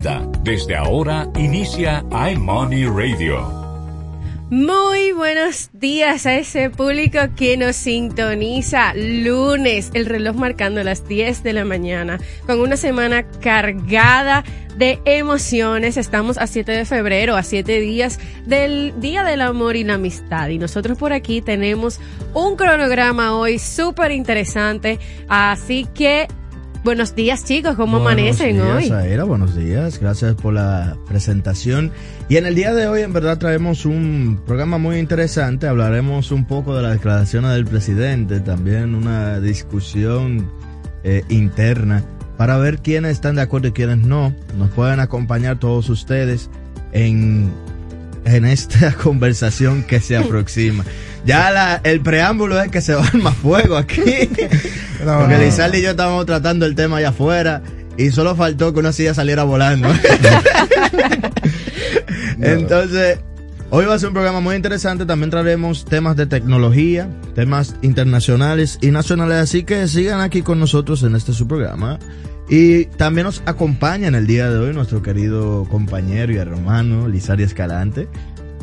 Desde ahora inicia iMoney Radio. Muy buenos días a ese público que nos sintoniza lunes, el reloj marcando las 10 de la mañana, con una semana cargada de emociones. Estamos a 7 de febrero, a 7 días del Día del Amor y la Amistad. Y nosotros por aquí tenemos un cronograma hoy súper interesante. Así que Buenos días chicos, ¿cómo amanecen días, hoy? buenos días, gracias por la presentación. Y en el día de hoy en verdad traemos un programa muy interesante, hablaremos un poco de las declaraciones del presidente, también una discusión eh, interna para ver quiénes están de acuerdo y quiénes no. Nos pueden acompañar todos ustedes en, en esta conversación que se aproxima. Ya la, el preámbulo es que se va más fuego aquí. Porque Lizardi y yo estábamos tratando el tema allá afuera y solo faltó que una silla saliera volando. Entonces, hoy va a ser un programa muy interesante. También traeremos temas de tecnología, temas internacionales y nacionales. Así que sigan aquí con nosotros en este su programa. Y también nos acompaña en el día de hoy nuestro querido compañero y hermano Lizardi Escalante.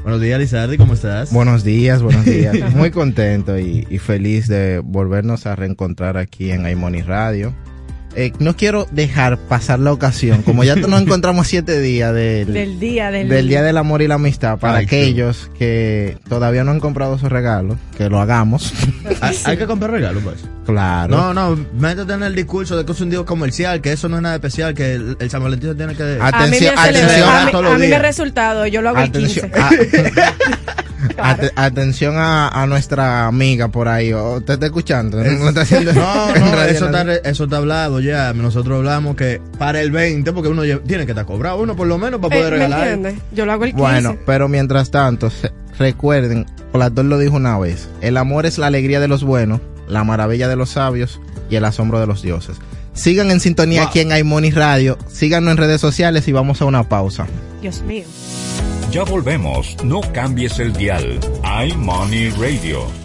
Buenos días, Lizardi, ¿cómo estás? Buenos días, buenos días. Muy contento y, y, feliz de volvernos a reencontrar aquí en Aimoni Radio. Eh, no quiero dejar pasar la ocasión, como ya nos encontramos siete días del, del día del, del, día del amor y la amistad, para Ay, aquellos que todavía no han comprado sus regalos, que lo hagamos. ¿Hay, hay que comprar regalos, pues. Claro. No, no, métete en el discurso de que es un día comercial, que eso no es nada especial, que el, el San Valentín se tiene que... Atención, a mí me, atención. A mí, a mí me ha resultado, yo lo hago atención, el 15. At atención a, a, nuestra amiga por ahí. ¿Usted está escuchando? No, no eso, está, eso está hablado ya. Nosotros hablamos que para el 20, porque uno tiene que estar cobrado, uno por lo menos para poder eh, regalar. ¿me Yo lo hago el 15. Bueno, pero mientras tanto, recuerden, Platón lo dijo una vez: el amor es la alegría de los buenos, la maravilla de los sabios y el asombro de los dioses. Sigan en sintonía wow. aquí en iMoney Radio, síganos en redes sociales y vamos a una pausa. Dios mío. Ya volvemos, no cambies el dial. iMoney Radio.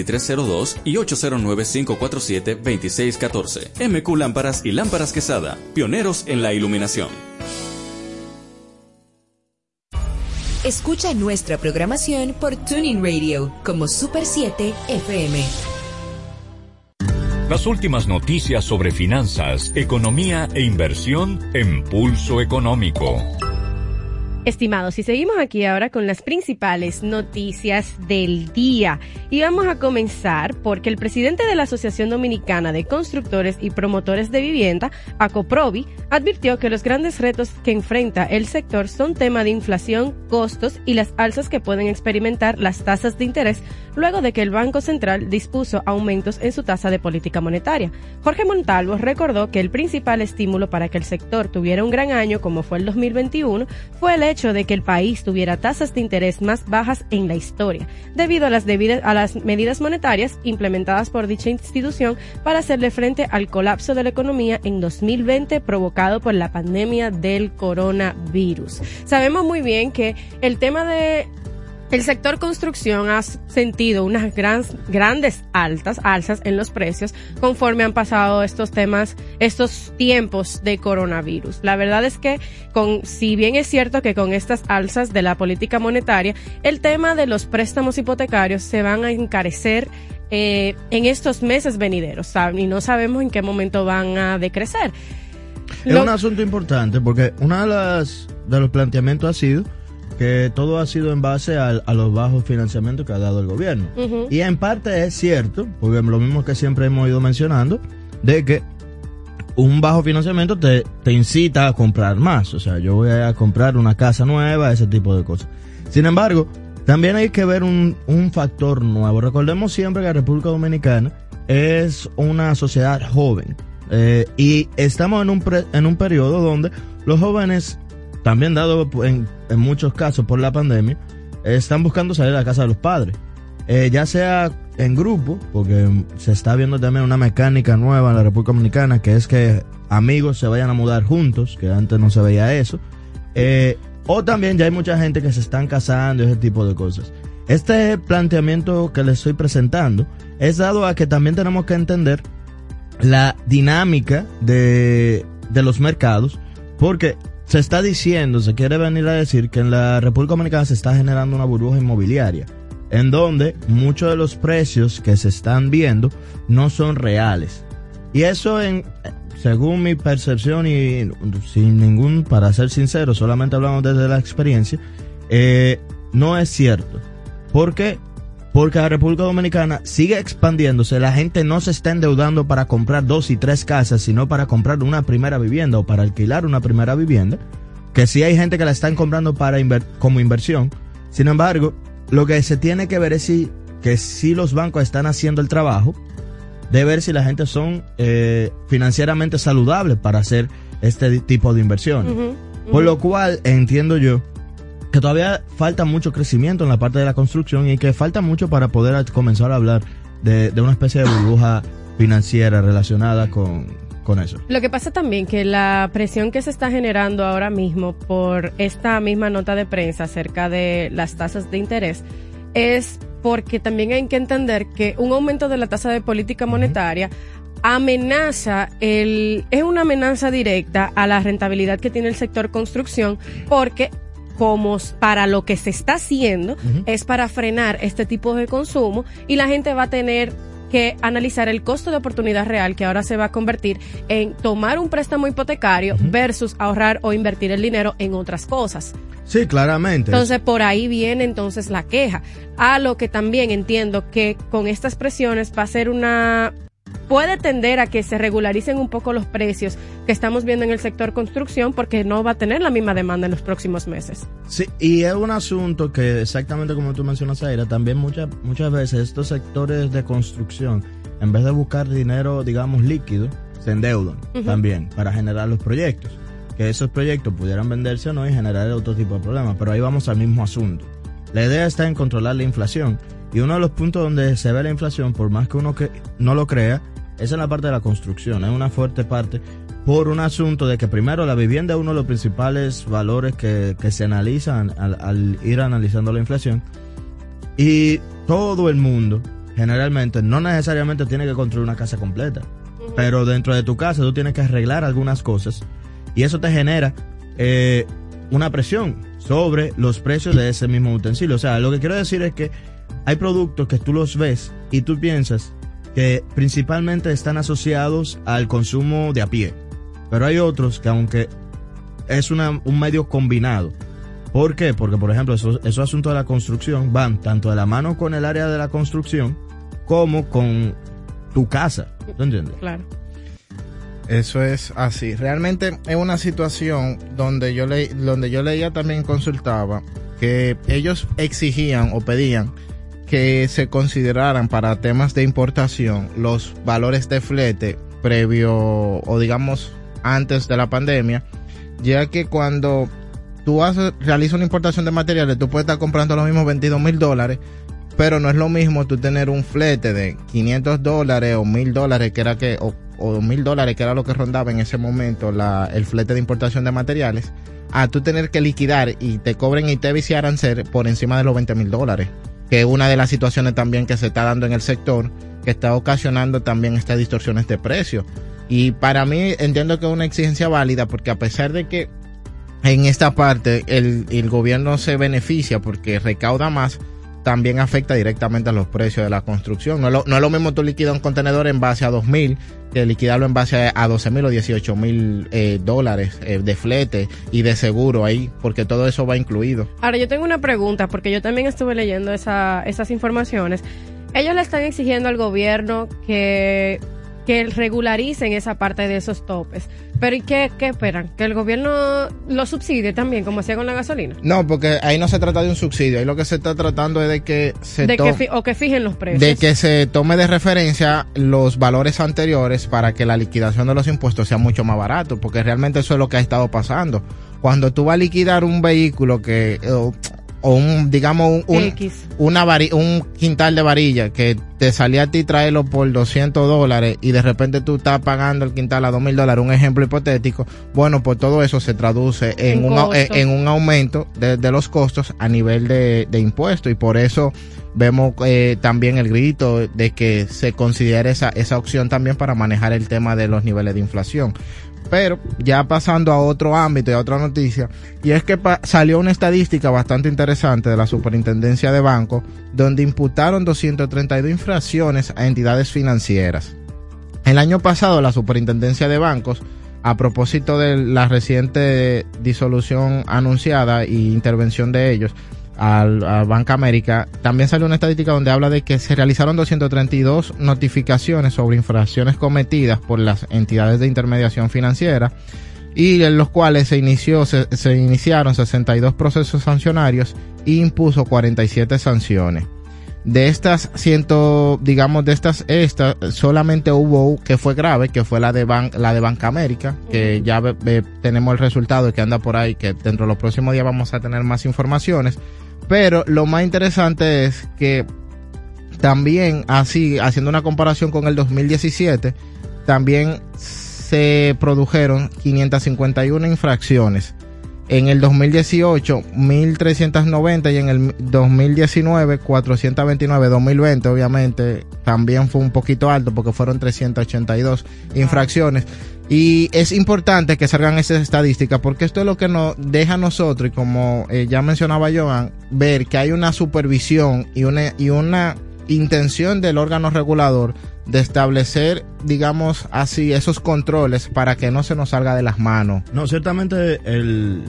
2302 y 809-547-2614. MQ Lámparas y Lámparas Quesada, pioneros en la iluminación. Escucha nuestra programación por Tuning Radio como Super 7 FM. Las últimas noticias sobre finanzas, economía e inversión en Pulso Económico. Estimados, y seguimos aquí ahora con las principales noticias del día. Y vamos a comenzar porque el presidente de la Asociación Dominicana de Constructores y Promotores de Vivienda, ACOPROVI, advirtió que los grandes retos que enfrenta el sector son tema de inflación, costos y las alzas que pueden experimentar las tasas de interés luego de que el Banco Central dispuso aumentos en su tasa de política monetaria. Jorge Montalvo recordó que el principal estímulo para que el sector tuviera un gran año como fue el 2021 fue el hecho de que el país tuviera tasas de interés más bajas en la historia, debido a las, debidas, a las medidas monetarias implementadas por dicha institución para hacerle frente al colapso de la economía en 2020 provocado por la pandemia del coronavirus. Sabemos muy bien que el tema de el sector construcción ha sentido unas gran, grandes altas, alzas en los precios conforme han pasado estos temas, estos tiempos de coronavirus. La verdad es que con, si bien es cierto que con estas alzas de la política monetaria, el tema de los préstamos hipotecarios se van a encarecer eh, en estos meses venideros, ¿saben? Y no sabemos en qué momento van a decrecer. Es Lo, un asunto importante porque uno de, las, de los planteamientos ha sido que todo ha sido en base a, a, los bajos financiamientos que ha dado el gobierno. Uh -huh. Y en parte es cierto, porque lo mismo que siempre hemos ido mencionando, de que un bajo financiamiento te, te incita a comprar más. O sea, yo voy a comprar una casa nueva, ese tipo de cosas. Sin embargo, también hay que ver un, un factor nuevo. Recordemos siempre que la República Dominicana es una sociedad joven. Eh, y estamos en un, pre, en un periodo donde los jóvenes, también dado en, muchos casos por la pandemia, están buscando salir de la casa de los padres. Eh, ya sea en grupo, porque se está viendo también una mecánica nueva en la República Dominicana, que es que amigos se vayan a mudar juntos, que antes no se veía eso. Eh, o también ya hay mucha gente que se están casando y ese tipo de cosas. Este planteamiento que les estoy presentando es dado a que también tenemos que entender la dinámica de, de los mercados, porque se está diciendo, se quiere venir a decir que en la República Dominicana se está generando una burbuja inmobiliaria, en donde muchos de los precios que se están viendo no son reales. Y eso en, según mi percepción y sin ningún, para ser sincero, solamente hablamos desde la experiencia, eh, no es cierto. ¿Por qué? Porque la República Dominicana sigue expandiéndose, la gente no se está endeudando para comprar dos y tres casas, sino para comprar una primera vivienda o para alquilar una primera vivienda, que sí hay gente que la están comprando para como inversión. Sin embargo, lo que se tiene que ver es si, que si los bancos están haciendo el trabajo de ver si la gente son eh, financieramente saludables para hacer este tipo de inversiones. Por lo cual entiendo yo que todavía falta mucho crecimiento en la parte de la construcción y que falta mucho para poder comenzar a hablar de, una especie de burbuja financiera relacionada con, con eso. Lo que pasa también que la presión que se está generando ahora mismo por esta misma nota de prensa acerca de las tasas de interés es porque también hay que entender que un aumento de la tasa de política monetaria amenaza el es una amenaza directa a la rentabilidad que tiene el sector construcción porque como para lo que se está haciendo es para frenar este tipo de consumo y la gente va a tener que analizar el costo de oportunidad real que ahora se va a convertir en tomar un préstamo hipotecario versus ahorrar o invertir el dinero en otras cosas. Sí, claramente. Entonces por ahí viene entonces la queja. A lo que también entiendo que con estas presiones va a ser una puede tender a que se regularicen un poco los precios que estamos viendo en el sector construcción porque no va a tener la misma demanda en los próximos meses. Sí, y es un asunto que exactamente como tú mencionas, Aira, también muchas, muchas veces estos sectores de construcción, en vez de buscar dinero, digamos, líquido, se endeudan también para generar los proyectos. Que esos proyectos pudieran venderse o no y generar otro tipo de problemas. Pero ahí vamos al mismo asunto. La idea está en controlar la inflación. Y uno de los puntos donde se ve la inflación, por más que uno que no lo crea, es la parte de la construcción, es una fuerte parte por un asunto de que primero la vivienda es uno de los principales valores que, se analizan al, ir analizando la inflación. Y todo el mundo generalmente no necesariamente tiene que construir una casa completa, pero dentro de tu casa tú tienes que arreglar algunas cosas. Y eso te genera eh, una presión sobre los precios de ese mismo utensilio. O sea, lo que quiero decir es que hay productos que tú los ves y tú piensas, que principalmente están asociados al consumo de a pie. Pero hay otros que aunque es una, un medio combinado. ¿Por qué? Porque, por ejemplo, esos, esos asuntos de la construcción van tanto de la mano con el área de la construcción como con tu casa. ¿Tú entiendes? Claro. Eso es así. Realmente es una situación donde yo, le, donde yo leía también consultaba que ellos exigían o pedían que se consideraran para temas de importación los valores de flete previo o digamos antes de la pandemia, ya que cuando tú haces, realizas una importación de materiales, tú puedes estar comprando los mismos 22 mil dólares, pero no es lo mismo tú tener un flete de 500 dólares o mil dólares, que era que, o, o mil dólares, que era lo que rondaba en ese momento la, el flete de importación de materiales, a tú tener que liquidar y te cobren y arancel por encima de los 20 mil dólares que es una de las situaciones también que se está dando en el sector, que está ocasionando también estas distorsiones de precio. Y para mí entiendo que es una exigencia válida porque a pesar de que en esta parte el, el gobierno se beneficia porque recauda más, también afecta directamente a los precios de la construcción. No es lo, no es lo mismo tú liquidar un contenedor en base a 2.000 que liquidarlo en base a 12.000 o 18.000 eh, dólares eh, de flete y de seguro ahí, porque todo eso va incluido. Ahora, yo tengo una pregunta, porque yo también estuve leyendo esa, esas informaciones. Ellos le están exigiendo al gobierno que que regularicen esa parte de esos topes. Pero ¿y qué, qué esperan? ¿Que el gobierno lo subsidie también, como hacía con la gasolina? No, porque ahí no se trata de un subsidio, ahí lo que se está tratando es de que se De que o que fijen los precios. de que se tome de referencia los valores anteriores para que la liquidación de los impuestos sea mucho más barato, porque realmente eso es lo que ha estado pasando. Cuando tú vas a liquidar un vehículo que o, un digamos un, un- una un quintal de varilla que te salía a ti traerlo por 200 dólares y de repente tú estás pagando el quintal a 2 mil dólares, un ejemplo hipotético, bueno, pues todo eso se traduce en, un, en, en un aumento de, de los costos a nivel de, de impuestos y por eso vemos eh, también el grito de que se considere esa, esa opción también para manejar el tema de los niveles de inflación. Pero ya pasando a otro ámbito y a otra noticia, y es que salió una estadística bastante interesante de la Superintendencia de Banco, donde imputaron 232 infracciones a entidades financieras. El año pasado la Superintendencia de Bancos, a propósito de la reciente disolución anunciada e intervención de ellos, a Banca América, también salió una estadística donde habla de que se realizaron 232 notificaciones sobre infracciones cometidas por las entidades de intermediación financiera y en los cuales se inició se, se iniciaron 62 procesos sancionarios e impuso 47 sanciones. De estas ciento, digamos, de estas, estas, solamente hubo que fue grave, que fue la de Ban- la de Banca América, que ya ve- ve- tenemos el resultado y que anda por ahí, que dentro de los próximos días vamos a tener más informaciones. Pero lo más interesante es que también, así, haciendo una comparación con el 2017, también se produjeron 551 infracciones. En el 2018, 1390 y en el 2019, 429. 2020, obviamente, también fue un poquito alto porque fueron 382 infracciones. Y es importante que salgan esas estadísticas porque esto es lo que nos deja a nosotros, y como eh, ya mencionaba Joan, ver que hay una supervisión y una, y una intención del órgano regulador de establecer, digamos así, esos controles para que no se nos salga de las manos. No, ciertamente el,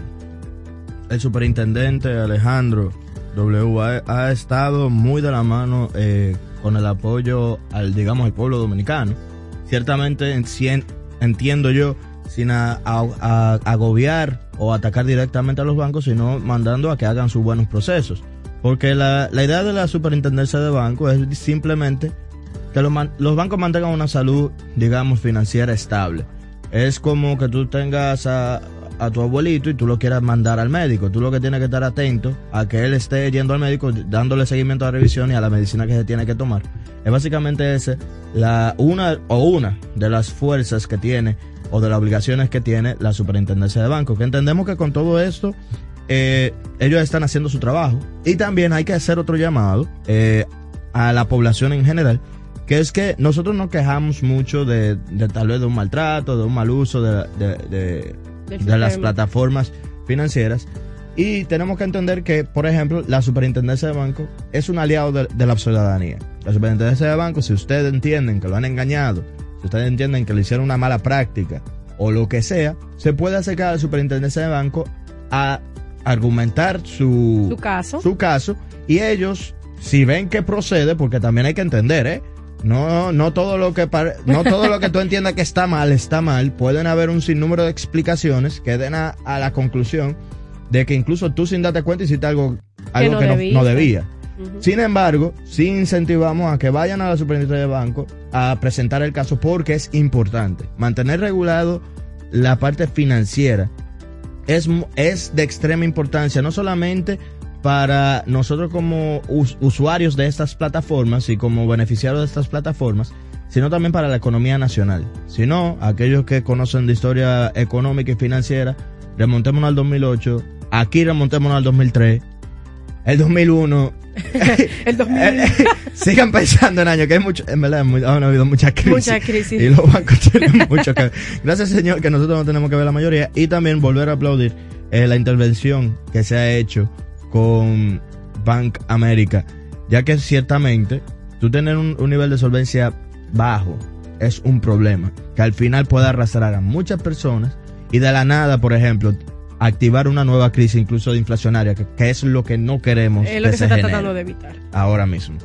el superintendente Alejandro W ha, estado muy de la mano eh, con el apoyo al, digamos, al pueblo dominicano. Ciertamente entiendo yo, sin a- a- agobiar o atacar directamente a los bancos, sino mandando a que hagan sus buenos procesos. Porque la, la idea de la superintendencia de bancos es simplemente que los bancos mantengan una salud, digamos, financiera estable. Es como que tú tengas a, a tu abuelito y tú lo quieras mandar al médico. Tú lo que tienes que estar atento a que él esté yendo al médico, dándole seguimiento a la revisión y a la medicina que se tiene que tomar. Es básicamente ese, la, una o una de las fuerzas que tiene o de las obligaciones que tiene la superintendencia de bancos. Que entendemos que con todo esto eh, ellos están haciendo su trabajo. Y también hay que hacer otro llamado eh, a la población en general, que es que nosotros nos quejamos mucho de, de tal vez de un maltrato, de un mal uso de, las plataformas financieras. Y tenemos que entender que, por ejemplo, la superintendencia de banco es un aliado de, de la ciudadanía. La superintendencia de banco, si ustedes entienden que lo han engañado, si ustedes entienden que le hicieron una mala práctica o lo que sea, se puede acercar a la superintendencia de banco a argumentar su, Su caso. su caso y ellos, si ven que procede, porque también hay que entender, ¿eh? No, no todo lo que no todo lo que tú entiendas que está mal está mal. Pueden haber un sinnúmero de explicaciones que den a, a la conclusión de que incluso tú sin darte cuenta hiciste algo, algo no que no debía. Sin embargo, sí incentivamos a que vayan a la superintendencia de banco a presentar el caso porque es importante. Mantener regulado la parte financiera es, es de extrema importancia, no solamente para nosotros como us- usuarios de estas plataformas y como beneficiarios de estas plataformas, sino también para la economía nacional. Si no, aquellos que conocen de historia económica y financiera, remontémonos al 2008, aquí remontémonos al 2003, el 2001, El 2000. sigan pensando en años, que hay mucho, en verdad muy- han habido muchas crisis. Mucha crisis. Y los bancos tienen mucho que ver. Gracias, Señor, que nosotros no tenemos que ver la mayoría. Y también volver a aplaudir eh, la intervención que se ha hecho con Bank America, ya que ciertamente tú tener un, un nivel de solvencia bajo es un problema, que al final puede arrastrar a muchas personas y de la nada, por ejemplo, activar una nueva crisis incluso de inflacionaria, que, que es lo que no queremos es lo que que se está tratando de evitar. ahora mismo.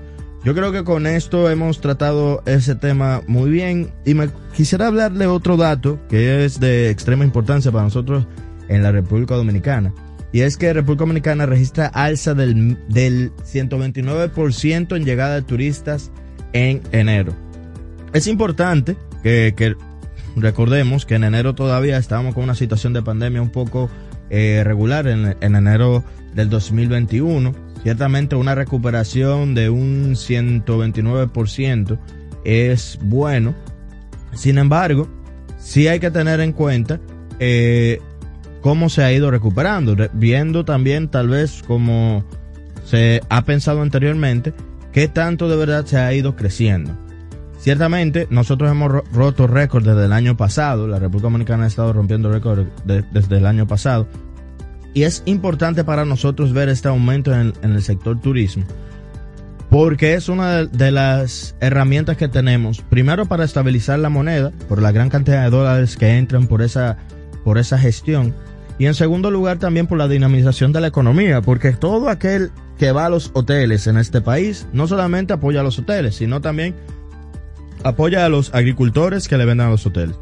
Yo creo que con esto hemos tratado ese tema muy bien y me quisiera hablarle otro dato que es de extrema importancia para nosotros en la República Dominicana. Y es que República Dominicana registra alza del, del 129% en llegada de turistas en enero. Es importante que, que recordemos que en enero todavía estábamos con una situación de pandemia un poco eh, regular en, en enero del 2021. Ciertamente una recuperación de un 129% es bueno. Sin embargo, sí hay que tener en cuenta eh, cómo se ha ido recuperando, viendo también tal vez como se ha pensado anteriormente, qué tanto de verdad se ha ido creciendo. Ciertamente, nosotros hemos roto récords desde el año pasado, la República Dominicana ha estado rompiendo récords desde el año pasado, y es importante para nosotros ver este aumento en, el sector turismo, porque es una de, de, las herramientas que tenemos, primero para estabilizar la moneda, por la gran cantidad de dólares que entran por esa, por esa gestión, y en segundo lugar también por la dinamización de la economía, porque todo aquel que va a los hoteles en este país no solamente apoya a los hoteles, sino también apoya a los agricultores que le venden a los hoteles.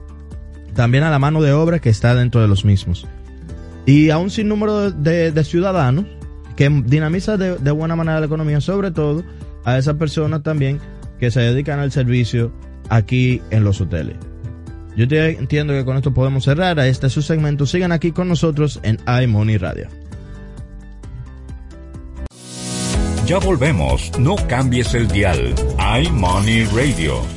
También a la mano de obra que está dentro de los mismos. Y a un sinnúmero de, de ciudadanos que dinamiza de, de, buena manera la economía, sobre todo a esas personas también que se dedican al servicio aquí en los hoteles. Yo te entiendo que con esto podemos cerrar a este su segmento. Sigan aquí con nosotros en iMoney Radio. Ya volvemos, no cambies el dial. iMoney Radio.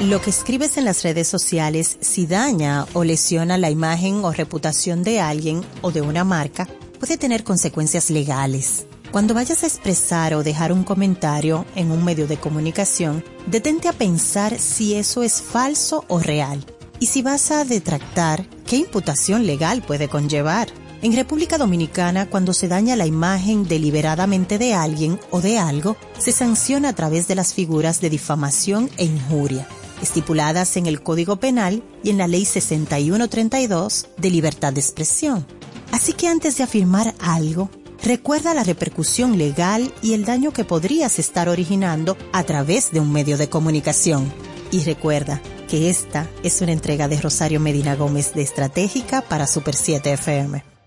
Lo que escribes en las redes sociales, si daña o lesiona la imagen o reputación de alguien o de una marca, puede tener consecuencias legales. Cuando vayas a expresar o dejar un comentario en un medio de comunicación, detente a pensar si eso es falso o real. Y si vas a detractar, ¿qué imputación legal puede conllevar? En República Dominicana, cuando se daña la imagen deliberadamente de alguien o de algo, se sanciona a través de las figuras de difamación e injuria estipuladas en el Código Penal y en la Ley 6132 de Libertad de Expresión. Así que antes de afirmar algo, recuerda la repercusión legal y el daño que podrías estar originando a través de un medio de comunicación. Y recuerda que esta es una entrega de Rosario Medina Gómez de Estratégica para Super 7 FM.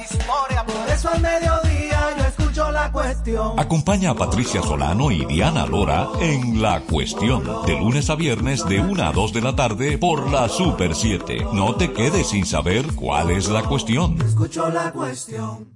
Historia, por eso al mediodía yo escucho la cuestión. Acompaña a Patricia Solano y Diana Lora en La Cuestión, de lunes a viernes de 1 a 2 de la tarde por la Super 7. No te quedes sin saber cuál es la cuestión. Escucho la cuestión.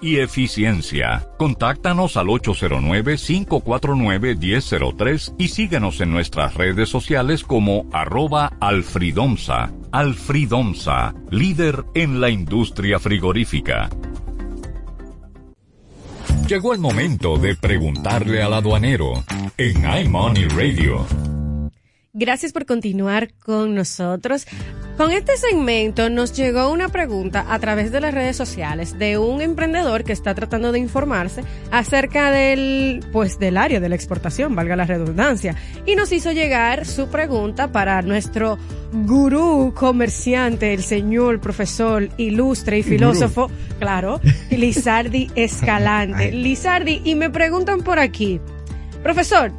y eficiencia. Contáctanos al 809-549-1003 y síguenos en nuestras redes sociales como arroba alfridomsa. Alfridomsa, líder en la industria frigorífica. Llegó el momento de preguntarle al aduanero en iMoney Radio. Gracias por continuar con nosotros. Con este segmento nos llegó una pregunta a través de las redes sociales de un emprendedor que está tratando de informarse acerca del, pues, del área de la exportación, valga la redundancia, y nos hizo llegar su pregunta para nuestro gurú comerciante, el señor profesor ilustre y filósofo, claro, Lizardi Escalante. Lizardi, y me preguntan por aquí, Profesor,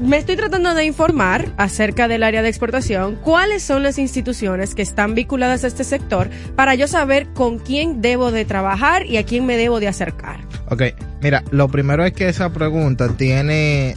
me estoy tratando de informar acerca del área de exportación, cuáles son las instituciones que están vinculadas a este sector para yo saber con quién debo de trabajar y a quién me debo de acercar. Ok, mira, lo primero es que esa pregunta tiene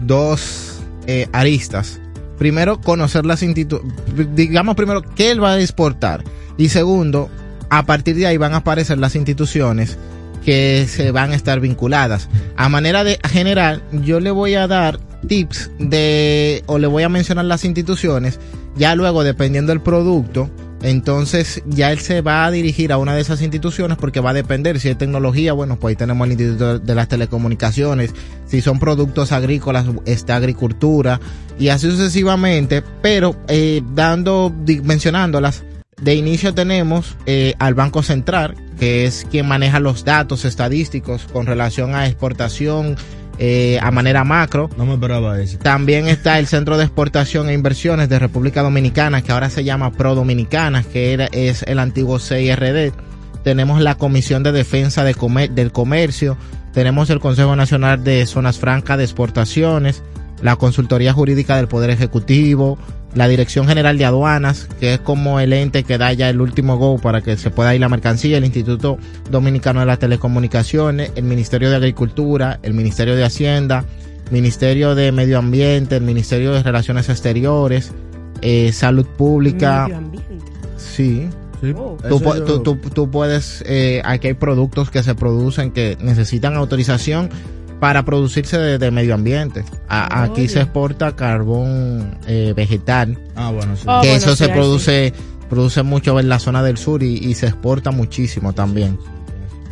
dos eh, aristas. Primero, conocer las instituciones, digamos primero, ¿qué él va a exportar? Y segundo, a partir de ahí van a aparecer las instituciones que se van a estar vinculadas. A manera de general, yo le voy a dar tips de, o le voy a mencionar las instituciones, ya luego dependiendo del producto, entonces ya él se va a dirigir a una de esas instituciones porque va a depender si es tecnología, bueno, pues ahí tenemos el Instituto de las Telecomunicaciones, si son productos agrícolas, está agricultura y así sucesivamente, pero eh, dando, mencionándolas, de inicio tenemos eh, al Banco Central, que es quien maneja los datos estadísticos con relación a exportación eh, a manera macro. No me esperaba eso. También está el Centro de Exportación e Inversiones de República Dominicana, que ahora se llama Pro Dominicana, que era, es el antiguo CIRD. Tenemos la Comisión de Defensa de del Comercio, tenemos el Consejo Nacional de Zonas Francas de Exportaciones, la Consultoría Jurídica del Poder Ejecutivo, la Dirección General de Aduanas, que es como el ente que da ya el último go para que se pueda ir la mercancía, el Instituto Dominicano de las Telecomunicaciones, el Ministerio de Agricultura, el Ministerio de Hacienda, Ministerio de Medio Ambiente, el Ministerio de Relaciones Exteriores, eh, Salud Pública. Medio ambiente. Sí. Oh. Tú, tú- tú- tú puedes, eh, aquí hay productos que se producen que necesitan autorización para producirse de, de medio ambiente. A- aquí Oye. se exporta carbón eh, vegetal, Ah, bueno, sí. Oh, que bueno, eso sí, se produce, produce mucho en la zona del sur y, y se exporta muchísimo también.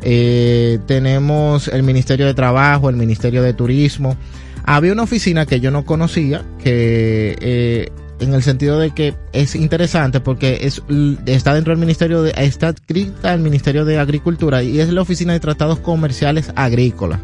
Eh, tenemos el Ministerio de Trabajo, el Ministerio de Turismo. Había una oficina que yo no conocía, que eh, en el sentido de que es interesante porque es está dentro del Ministerio de, está adscrita al Ministerio de Agricultura y es la oficina de tratados comerciales agrícolas.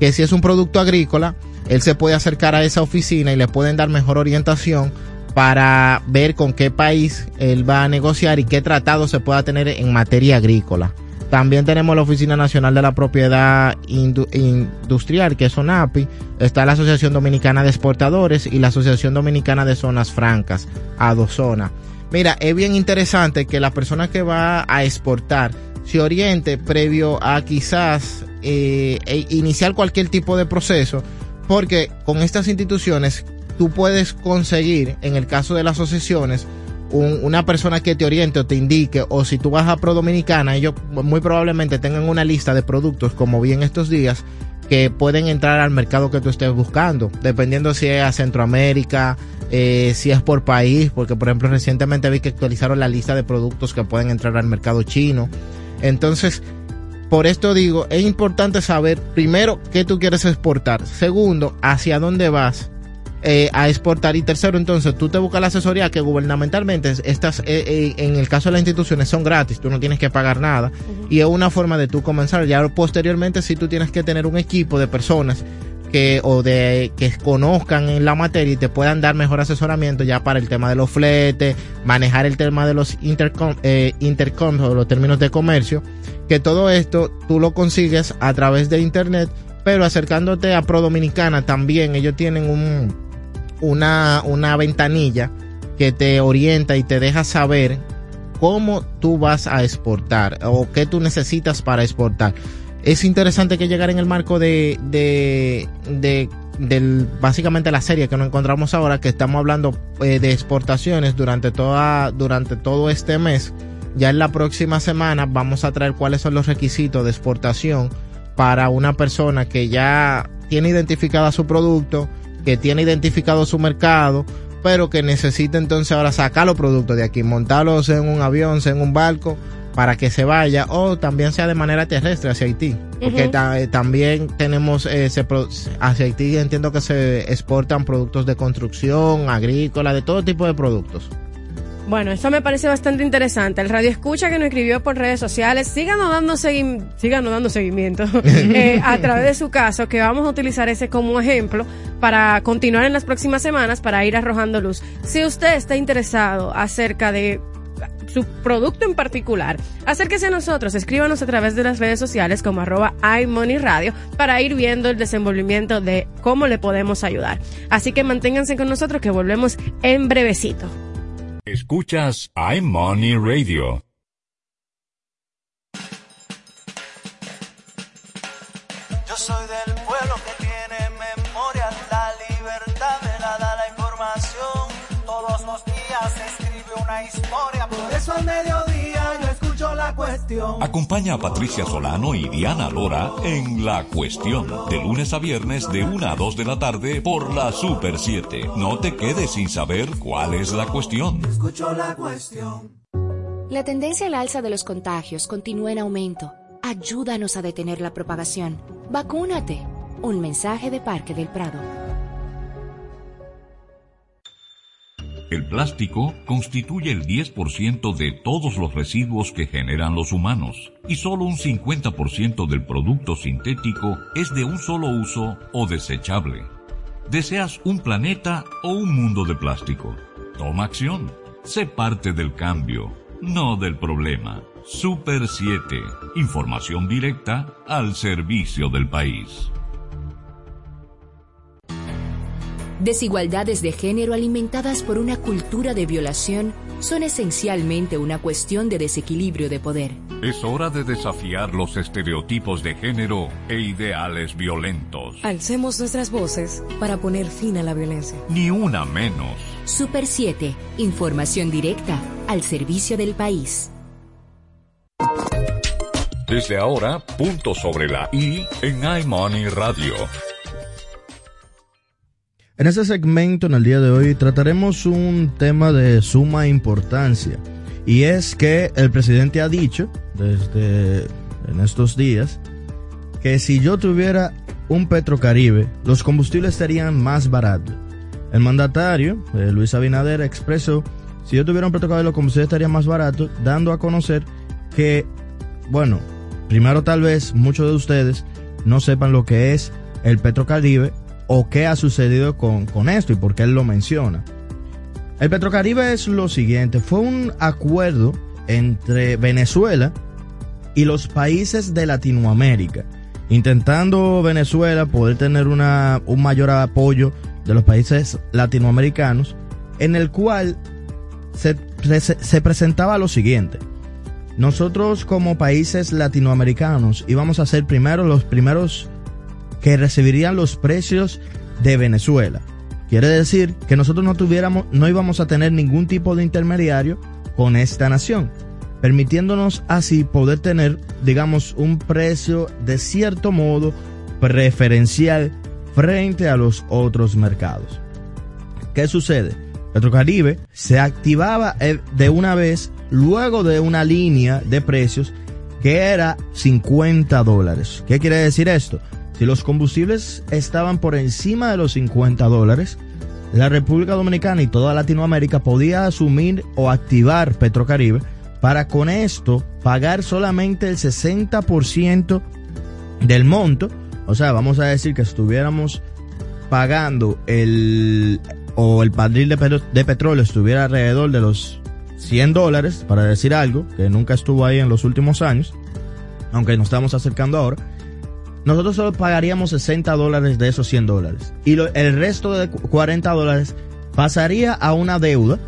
Que si es un producto agrícola, él se puede acercar a esa oficina y le pueden dar mejor orientación para ver con qué país él va a negociar y qué tratado se pueda tener en materia agrícola. También tenemos la Oficina Nacional de la Propiedad Indu- Industrial, que es ONAPI. Está la Asociación Dominicana de Exportadores y la Asociación Dominicana de Zonas Francas, ADOZONA. Mira, es bien interesante que la persona que va a exportar se oriente previo a quizás eh, e- iniciar cualquier tipo de proceso, porque con estas instituciones tú puedes conseguir, en el caso de las asociaciones, un- una persona que te oriente o te indique, o si tú vas a Pro Dominicana, ellos muy probablemente tengan una lista de productos, como vi en estos días, que pueden entrar al mercado que tú estés buscando, dependiendo si es a Centroamérica, eh, si es por país, porque por ejemplo recientemente vi que actualizaron la lista de productos que pueden entrar al mercado chino. Entonces, por esto digo, es importante saber primero qué tú quieres exportar, segundo, hacia dónde vas eh, a exportar. Y tercero, entonces tú te buscas la asesoría que gubernamentalmente estas, eh, eh, en el caso de las instituciones son gratis, tú no tienes que pagar nada. Y es una forma de tú comenzar. Ya posteriormente si tú tienes que tener un equipo de personas que o de que conozcan en la materia y te puedan dar mejor asesoramiento ya para el tema de los fletes, manejar el tema de los intercom, eh, o los términos de comercio, que todo esto tú lo consigues a través de internet, pero acercándote a Pro Dominicana también ellos tienen un una, una ventanilla que te orienta y te deja saber cómo tú vas a exportar o qué tú necesitas para exportar. Es interesante que llegar en el marco de, básicamente la serie que nos encontramos ahora, que estamos hablando eh, de exportaciones durante toda, durante todo este mes. Ya en la próxima semana vamos a traer cuáles son los requisitos de exportación para una persona que ya tiene identificada su producto, que tiene identificado su mercado, pero que necesita entonces ahora sacar los productos de aquí, montarlos en un avión, en un barco, para que se vaya, o también sea de manera terrestre hacia Haití, porque ta- eh, también tenemos, eh, se hacia Haití entiendo que se exportan productos de construcción, agrícola, de todo tipo de productos. Bueno, eso me parece bastante interesante. El radio escucha que nos escribió por redes sociales, síganos dando, segui- síganos dando seguimiento eh, a través de su caso, que vamos a utilizar ese como ejemplo para continuar en las próximas semanas para ir arrojando luz. Si usted está interesado acerca de su producto en particular, acérquese a nosotros, escríbanos a través de las redes sociales como arroba iMoneyRadio para ir viendo el desenvolvimiento de cómo le podemos ayudar. Así que manténganse con nosotros que volvemos en brevecito. Escuchas iMoney Radio. Por eso al mediodía yo escucho la cuestión. Acompaña a Patricia Solano y Diana Lora en La Cuestión, de lunes a viernes de 1 a 2 de la tarde por la Super 7. No te quedes sin saber cuál es la cuestión. Escucho la cuestión. La tendencia al alza de los contagios continúa en aumento. Ayúdanos a detener la propagación. Vacúnate. Un mensaje de Parque del Prado. El plástico constituye el 10% de todos los residuos que generan los humanos y solo un 50% del producto sintético es de un solo uso o desechable. ¿Deseas un planeta o un mundo de plástico? Toma acción. Sé parte del cambio, no del problema. Super 7. Información directa al servicio del país. Desigualdades de género alimentadas por una cultura de violación son esencialmente una cuestión de desequilibrio de poder. Es hora de desafiar los estereotipos de género e ideales violentos. Alcemos nuestras voces para poner fin a la violencia. Ni una menos. Super 7. Información directa al servicio del país. Desde ahora, punto sobre la I en iMoney Radio. En este segmento, en el día de hoy, trataremos un tema de suma importancia. Y es que el presidente ha dicho, desde en estos días, que si yo tuviera un Petrocaribe, los combustibles estarían más baratos. El mandatario, eh, Luis Abinader, expresó, si yo tuviera un Petrocaribe, los combustibles estarían más baratos, dando a conocer que, bueno, primero tal vez muchos de ustedes no sepan lo que es el Petrocaribe o qué ha sucedido con, con esto y por qué él lo menciona. El Petrocaribe es lo siguiente, fue un acuerdo entre Venezuela y los países de Latinoamérica, intentando Venezuela poder tener una, un mayor apoyo de los países latinoamericanos, en el cual se, se, se presentaba lo siguiente. Nosotros como países latinoamericanos íbamos a ser primero los primeros que recibirían los precios de Venezuela. Quiere decir que nosotros no tuviéramos, no íbamos a tener ningún tipo de intermediario con esta nación, permitiéndonos así poder tener, digamos, un precio de cierto modo preferencial frente a los otros mercados. ¿Qué sucede? Petrocaribe se activaba eh, de una vez luego de una línea de precios que era 50 dólares. ¿Qué quiere decir esto? Si los combustibles estaban por encima de los 50 dólares, la República Dominicana y toda Latinoamérica podía asumir o activar Petrocaribe para con esto pagar solamente el 60% del monto. O sea, vamos a decir que estuviéramos pagando el o el barril de, de petróleo estuviera alrededor de los 100 dólares, para decir algo, que nunca estuvo ahí en los últimos años, aunque nos estamos acercando ahora, nosotros solo pagaríamos 60 dólares de esos 100 dólares. Y el resto de cu- 40 dólares pasaría a una deuda,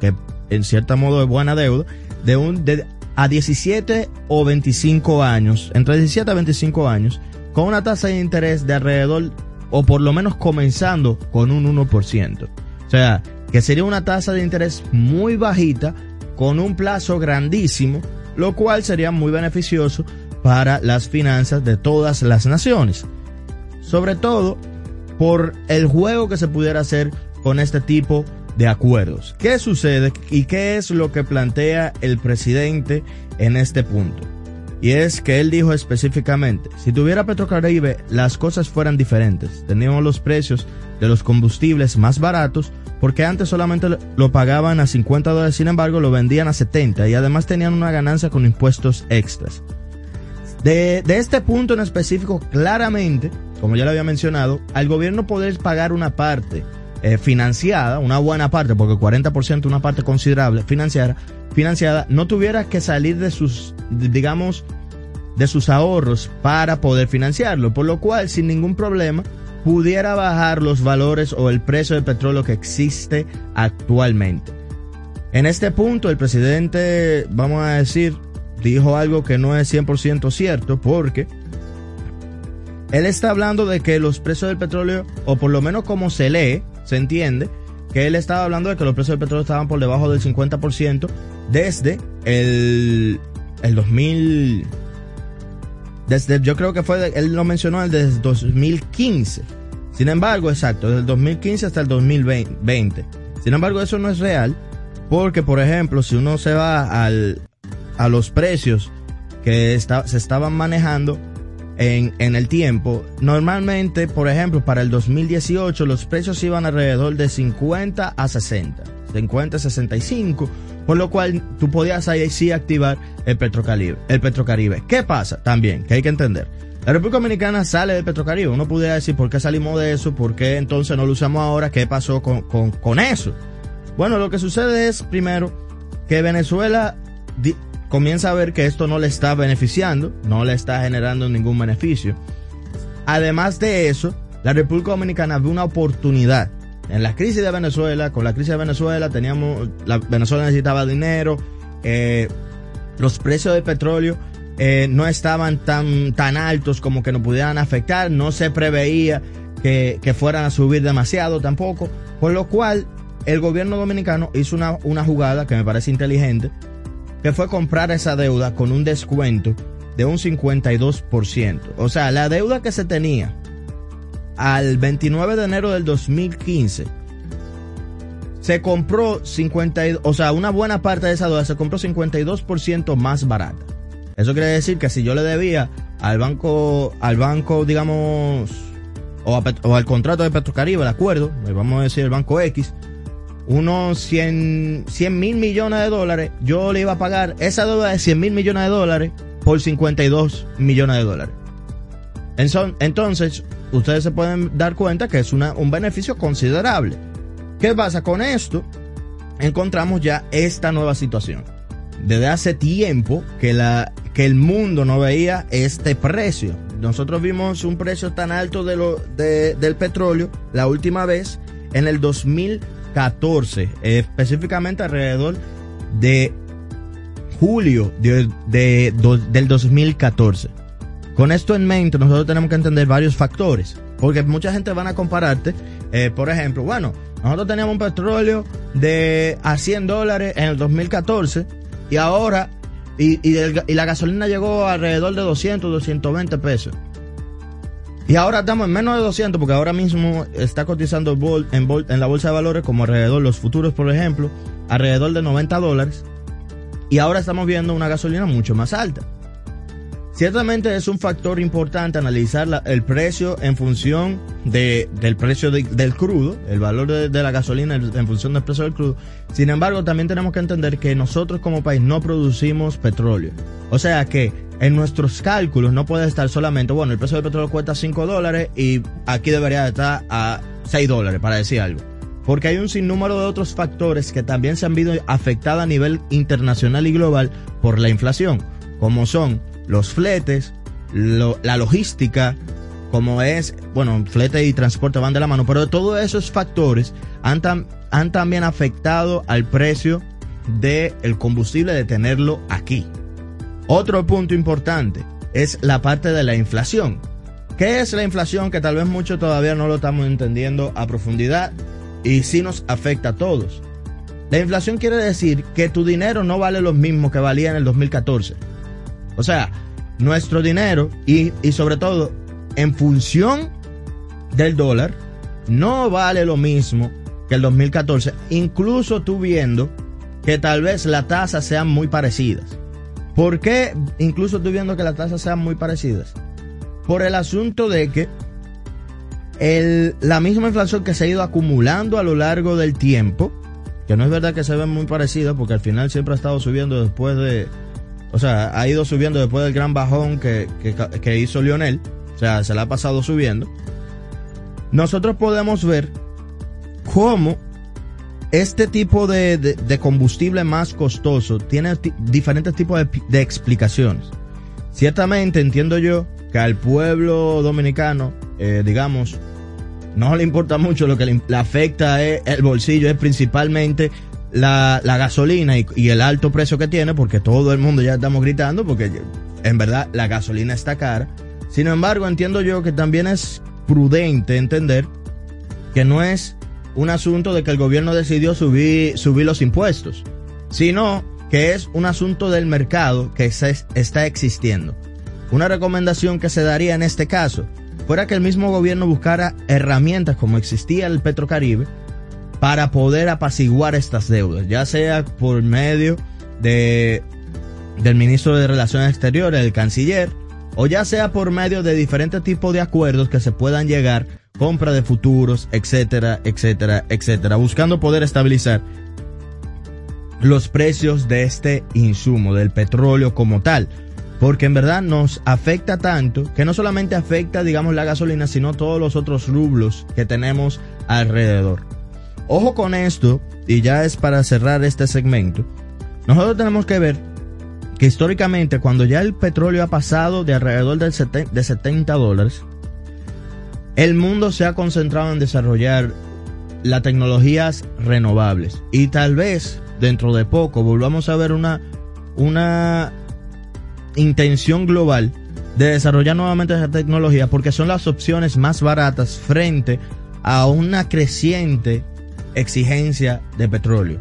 que en cierto modo es buena deuda, de un, de, a 17 o 25 años, entre 17 a 25 años, con una tasa de interés de alrededor, o por lo menos comenzando con un 1%. O sea, que sería una tasa de interés muy bajita, con un plazo grandísimo, lo cual sería muy beneficioso para las finanzas de todas las naciones. Sobre todo por el juego que se pudiera hacer con este tipo de acuerdos. ¿Qué sucede y qué es lo que plantea el presidente en este punto? Y es que él dijo específicamente, si tuviera Petrocaribe, las cosas fueran diferentes. Teníamos los precios de los combustibles más baratos, porque antes solamente lo- pagaban a 50 dólares, sin embargo lo vendían a 70 y además tenían una ganancia con impuestos extras. De, de este punto en específico, claramente, como ya lo había mencionado, al gobierno poder pagar una parte eh, financiada, una buena parte, porque el 40% una parte considerable financiada, financiada no tuviera que salir de sus, digamos, de sus ahorros para poder financiarlo, por lo cual sin ningún problema pudiera bajar los valores o el precio del petróleo que existe actualmente. En este punto el presidente, vamos a decir, dijo algo que no es 100% cierto porque él está hablando de que los precios del petróleo, o por lo menos como se lee, se entiende, que él estaba hablando de que los precios del petróleo estaban por debajo del 50% desde el, el 2000, desde, yo creo que fue, él lo mencionó desde 2015. Sin embargo, exacto, desde el 2015 hasta el 2020. Sin embargo, eso no es real, porque, por ejemplo, si uno se va al, a los precios que está, se estaban manejando en, en el tiempo, normalmente, por ejemplo, para el 2018 los precios iban alrededor de 50 a 60, 50 a 65, por lo cual tú podías ahí sí activar el Petrocaribe. El Petrocaribe. ¿Qué pasa? También, que hay que entender. La República Dominicana sale del Petrocaribe. Uno pudiera decir por qué salimos de eso, por qué entonces no lo usamos ahora, qué pasó con, con, con eso. Bueno, lo que sucede es, primero, que Venezuela comienza a ver que esto no le está beneficiando, no le está generando ningún beneficio. Además de eso, la República Dominicana ve una oportunidad. En la crisis de Venezuela, con la crisis de Venezuela, teníamos, la, Venezuela necesitaba dinero, eh, los precios del petróleo eh, no estaban tan, tan altos como que nos pudieran afectar, no se preveía que, que, fueran a subir demasiado tampoco, por lo cual el gobierno dominicano hizo una, una jugada que me parece inteligente, que fue comprar esa deuda con un descuento de un 52%. O sea, la deuda que se tenía al 29 de enero del 2015 se compró 50, o sea, una buena parte de esa deuda se compró 52% más barata. Eso quiere decir que si yo le debía al banco, al banco, digamos, o, al contrato de Petrocaribe, de acuerdo, vamos a decir el banco X, unos 100 mil millones de dólares, yo le iba a pagar esa deuda de 100 mil millones de dólares por 52 millones de dólares. Entonces, ustedes se pueden dar cuenta que es una, un beneficio considerable. ¿Qué pasa con esto? Encontramos ya esta nueva situación. Desde hace tiempo que, la, que el mundo no veía este precio. Nosotros vimos un precio tan alto de lo, de, del petróleo la última vez en el 2014, específicamente alrededor de julio de, del 2014. Con esto en mente, nosotros tenemos que entender varios factores, porque mucha gente van a compararte, eh, por ejemplo, bueno, nosotros teníamos un petróleo de a 100 dólares en el 2014 y ahora, y, y, la gasolina llegó alrededor de 200, 220 pesos. Y ahora estamos en menos de 200 porque ahora mismo está cotizando en, en la bolsa de valores como alrededor, los futuros por ejemplo, alrededor de 90 dólares. Y ahora estamos viendo una gasolina mucho más alta. Ciertamente es un factor importante analizar el precio en función de, del precio de, del crudo, el valor de, de, la gasolina en función del precio del crudo. Sin embargo, también tenemos que entender que nosotros como país no producimos petróleo. O sea que en nuestros cálculos no puede estar solamente, bueno, el precio del petróleo cuesta 5 dólares y aquí debería estar a 6 dólares, para decir algo. Porque hay un sinnúmero de otros factores que también se han visto afectados a nivel internacional y global por la inflación, como son los fletes, la logística, como es, bueno, flete y transporte van de la mano, pero todos esos factores han, tam, han también afectado al precio del el combustible de tenerlo aquí. Otro punto importante es la parte de la inflación. ¿Qué es la inflación? Que tal vez muchos todavía no lo estamos entendiendo a profundidad y sí nos afecta a todos. La inflación quiere decir que tu dinero no vale lo mismo que valía en el 2014. O sea, nuestro dinero y, y sobre todo en función del dólar no vale lo mismo que el 2014, incluso tú viendo que tal vez las tasas sean muy parecidas. ¿Por qué incluso tú viendo que las tasas sean muy parecidas? Por el asunto de que el, la misma inflación que se ha ido acumulando a lo largo del tiempo, que no es verdad que se ven muy parecidas, porque al final siempre ha estado subiendo después de, o sea, ha ido subiendo después del gran bajón que, que, hizo Lionel. O sea, se la ha pasado subiendo. Nosotros podemos ver cómo este tipo de, de- combustible más costoso tiene ti- diferentes tipos de, de explicaciones. Ciertamente entiendo yo que al pueblo dominicano, eh, digamos, no le importa mucho lo que le, le afecta es el bolsillo, es principalmente la, la gasolina y, y el alto precio que tiene, porque todo el mundo ya estamos gritando, porque en verdad la gasolina está cara. Sin embargo, entiendo yo que también es prudente entender que no es un asunto de que el gobierno decidió subir, subir los impuestos, sino que es un asunto del mercado que se- está existiendo. Una recomendación que se daría en este caso fuera que el mismo gobierno buscara herramientas como existía el Petrocaribe para poder apaciguar estas deudas, ya sea por medio de del ministro de Relaciones Exteriores, el canciller, o ya sea por medio de diferentes tipos de acuerdos que se puedan llegar, compra de futuros, etcétera, etcétera, etcétera, buscando poder estabilizar los precios de este insumo, del petróleo como tal. Porque en verdad nos afecta tanto que no solamente afecta, digamos, la gasolina, sino todos los otros rublos que tenemos alrededor. Ojo con esto, y ya es para cerrar este segmento. Nosotros tenemos que ver que históricamente cuando ya el petróleo ha pasado de alrededor de 70 dólares, el mundo se ha concentrado en desarrollar las tecnologías renovables. Y tal vez dentro de poco volvamos a ver una, una intención global de desarrollar nuevamente esa tecnología porque son las opciones más baratas frente a una creciente exigencia de petróleo.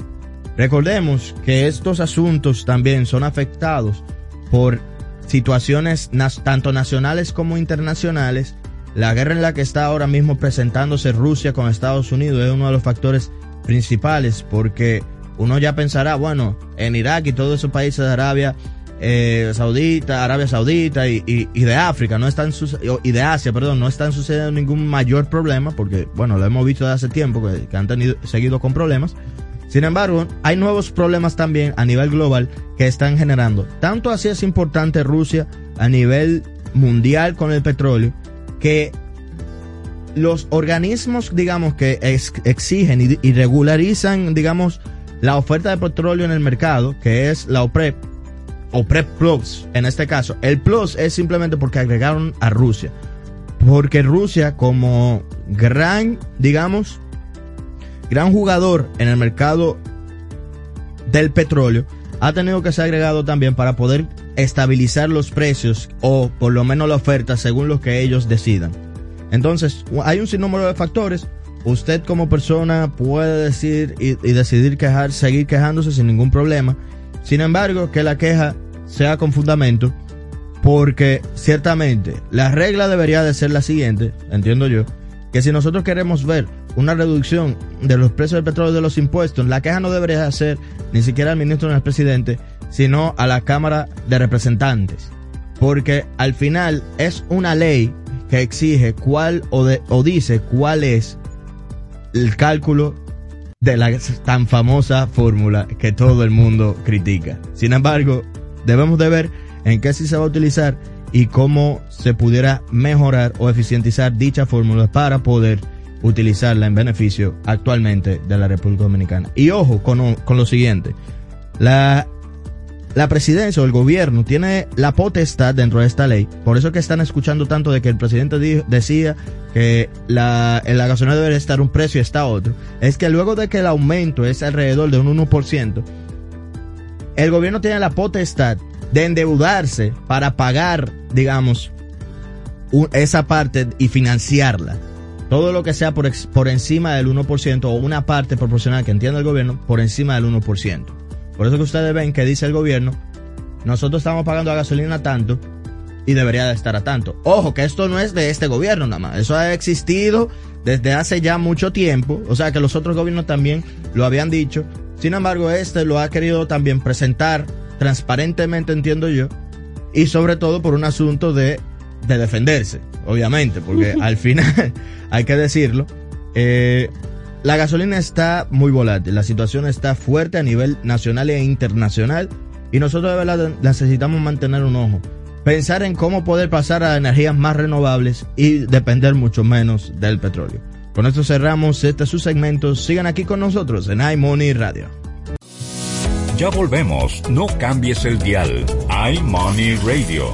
Recordemos que estos asuntos también son afectados por situaciones tanto nacionales como internacionales. La guerra en la que está ahora mismo presentándose Rusia con Estados Unidos es uno de los factores principales porque uno ya pensará, bueno, en Irak y todos esos países de Arabia eh, Saudita, Arabia Saudita y, de África no están y de Asia, perdón, no están sucediendo ningún mayor problema porque, bueno, lo hemos visto desde hace tiempo que, han tenido seguido con problemas. Sin embargo, hay nuevos problemas también a nivel global que están generando. Tanto así es importante Rusia a nivel mundial con el petróleo que los organismos, digamos, que ex- exigen y, y regularizan, digamos, la oferta de petróleo en el mercado, que es la OPREP, OPREP Plus, en este caso. El Plus es simplemente porque agregaron a Rusia. Porque Rusia, como gran, digamos, gran jugador en el mercado del petróleo, ha tenido que ser agregado también para poder estabilizar los precios o por lo menos la oferta según lo que ellos decidan. Entonces, hay un sinnúmero de factores. Usted como persona puede decir y, y decidir quejar, seguir quejándose sin ningún problema. Sin embargo, que la queja sea con fundamento, porque ciertamente la regla debería de ser la siguiente, entiendo yo, que si nosotros queremos ver una reducción de los precios del petróleo y de los impuestos, la queja no debería hacer ni siquiera al ministro ni al presidente, sino a la Cámara de Representantes. Porque al final es una ley que exige cuál o, de- o dice cuál es el cálculo de la tan famosa fórmula que todo el mundo critica. Sin embargo, debemos de ver en qué sí se va a utilizar y cómo se pudiera mejorar o eficientizar dicha fórmula para poder utilizarla en beneficio actualmente de la República Dominicana. Y ojo con, con lo siguiente, la, la presidencia o el gobierno tiene la potestad dentro de esta ley, por eso que están escuchando tanto de que el presidente decía que la, la gasolina debería estar un precio y está otro, es que luego de que el aumento es alrededor de un 1%, el gobierno tiene la potestad de endeudarse para pagar, digamos, esa parte y financiarla. Todo lo que sea por, por encima del 1% o una parte proporcional que entienda el gobierno por encima del 1%. Por eso que ustedes ven que dice el gobierno, nosotros estamos pagando la gasolina tanto y debería de estar a tanto. Ojo, que esto no es de este gobierno nada más. Eso ha existido desde hace ya mucho tiempo. O sea que los otros gobiernos también lo habían dicho. Sin embargo, este lo ha querido también presentar transparentemente, entiendo yo. Y sobre todo por un asunto de, de defenderse, obviamente. Porque al final, hay que decirlo, eh, la gasolina está muy volátil. La situación está fuerte a nivel nacional e internacional. Y nosotros de verdad necesitamos mantener un ojo pensar en cómo poder pasar a energías más renovables y depender mucho menos del petróleo. Con esto cerramos este su segmento. Sigan aquí con nosotros en iMoney Radio. Ya volvemos, no cambies el dial. iMoney Radio.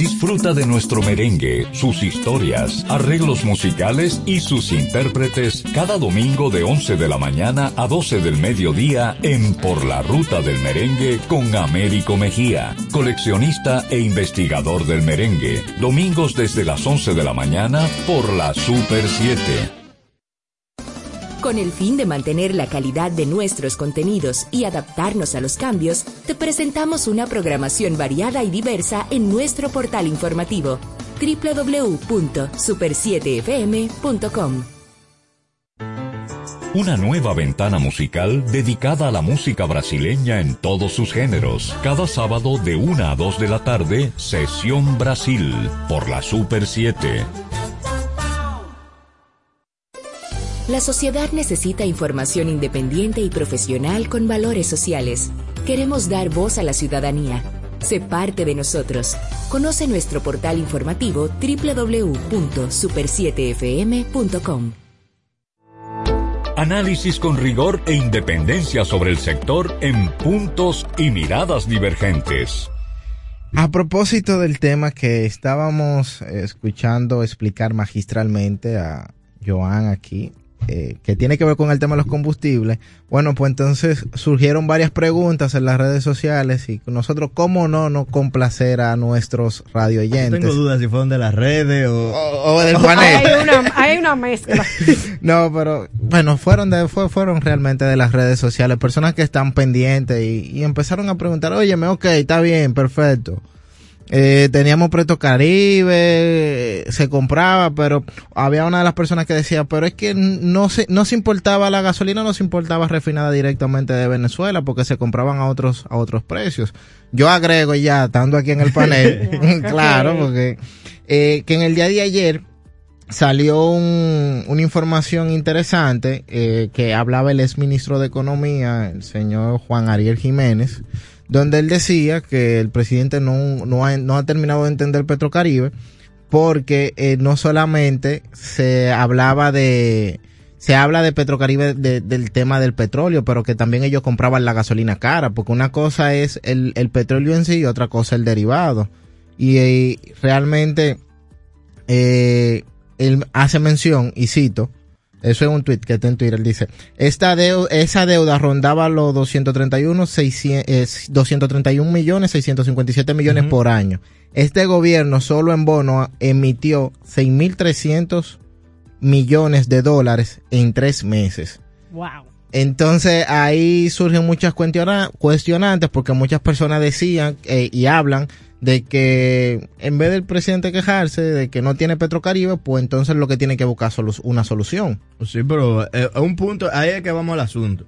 Disfruta de nuestro merengue, sus historias, arreglos musicales y sus intérpretes cada domingo de 11 de la mañana a 12 del mediodía en Por la Ruta del Merengue con Américo Mejía, coleccionista e investigador del merengue. Domingos desde las 11 de la mañana por la Super 7. Con el fin de mantener la calidad de nuestros contenidos y adaptarnos a los cambios, te presentamos una programación variada y diversa en nuestro portal informativo www.super7fm.com. Una nueva ventana musical dedicada a la música brasileña en todos sus géneros. Cada sábado de 1 a 2 de la tarde, Sesión Brasil, por la Super 7. La sociedad necesita información independiente y profesional con valores sociales. Queremos dar voz a la ciudadanía. Sé parte de nosotros. Conoce nuestro portal informativo www.super7fm.com. Análisis con rigor e independencia sobre el sector en puntos y miradas divergentes. A propósito del tema que estábamos escuchando explicar magistralmente a Joan aquí, eh, que tiene que ver con el tema de los combustibles, bueno, pues entonces surgieron varias preguntas en las redes sociales y nosotros, ¿cómo no no complacer a nuestros radio oyentes? Tengo dudas si fueron de las redes o, o, del panel. Hay una, hay una mezcla. no, pero bueno, fueron de, fue, fueron realmente de las redes sociales, personas que están pendientes y, y empezaron a preguntar, oye, ok, está bien, perfecto. Eh, teníamos Preto Caribe, se compraba, pero había una de las personas que decía, pero es que no se, no se importaba la gasolina, no se importaba refinada directamente de Venezuela porque se compraban a otros, a otros precios. Yo agrego ya, estando aquí en el panel, claro, porque, eh, que en el día de ayer salió un, una información interesante, eh, que hablaba el exministro de Economía, el señor Juan Ariel Jiménez, donde él decía que el presidente no, no, ha, no ha terminado de entender Petrocaribe porque eh, no solamente se hablaba de se habla de Petrocaribe de, del tema del petróleo, pero que también ellos compraban la gasolina cara, porque una cosa es el, el petróleo en sí y otra cosa el derivado. Y, y realmente eh, él hace mención, y cito, eso es un tweet que está en Twitter. Dice, esta deuda, esa deuda rondaba los 231, 600, eh, 231 millones 657 millones por año. Este gobierno solo en bono emitió 6.300 millones de dólares en tres meses. Wow. Entonces ahí surgen muchas cuestionantes porque muchas personas decían eh, y hablan de que en vez del presidente quejarse de que no tiene Petrocaribe, pues entonces lo que tiene que buscar es una solución. Sí, pero eh, un punto, ahí es que vamos al asunto.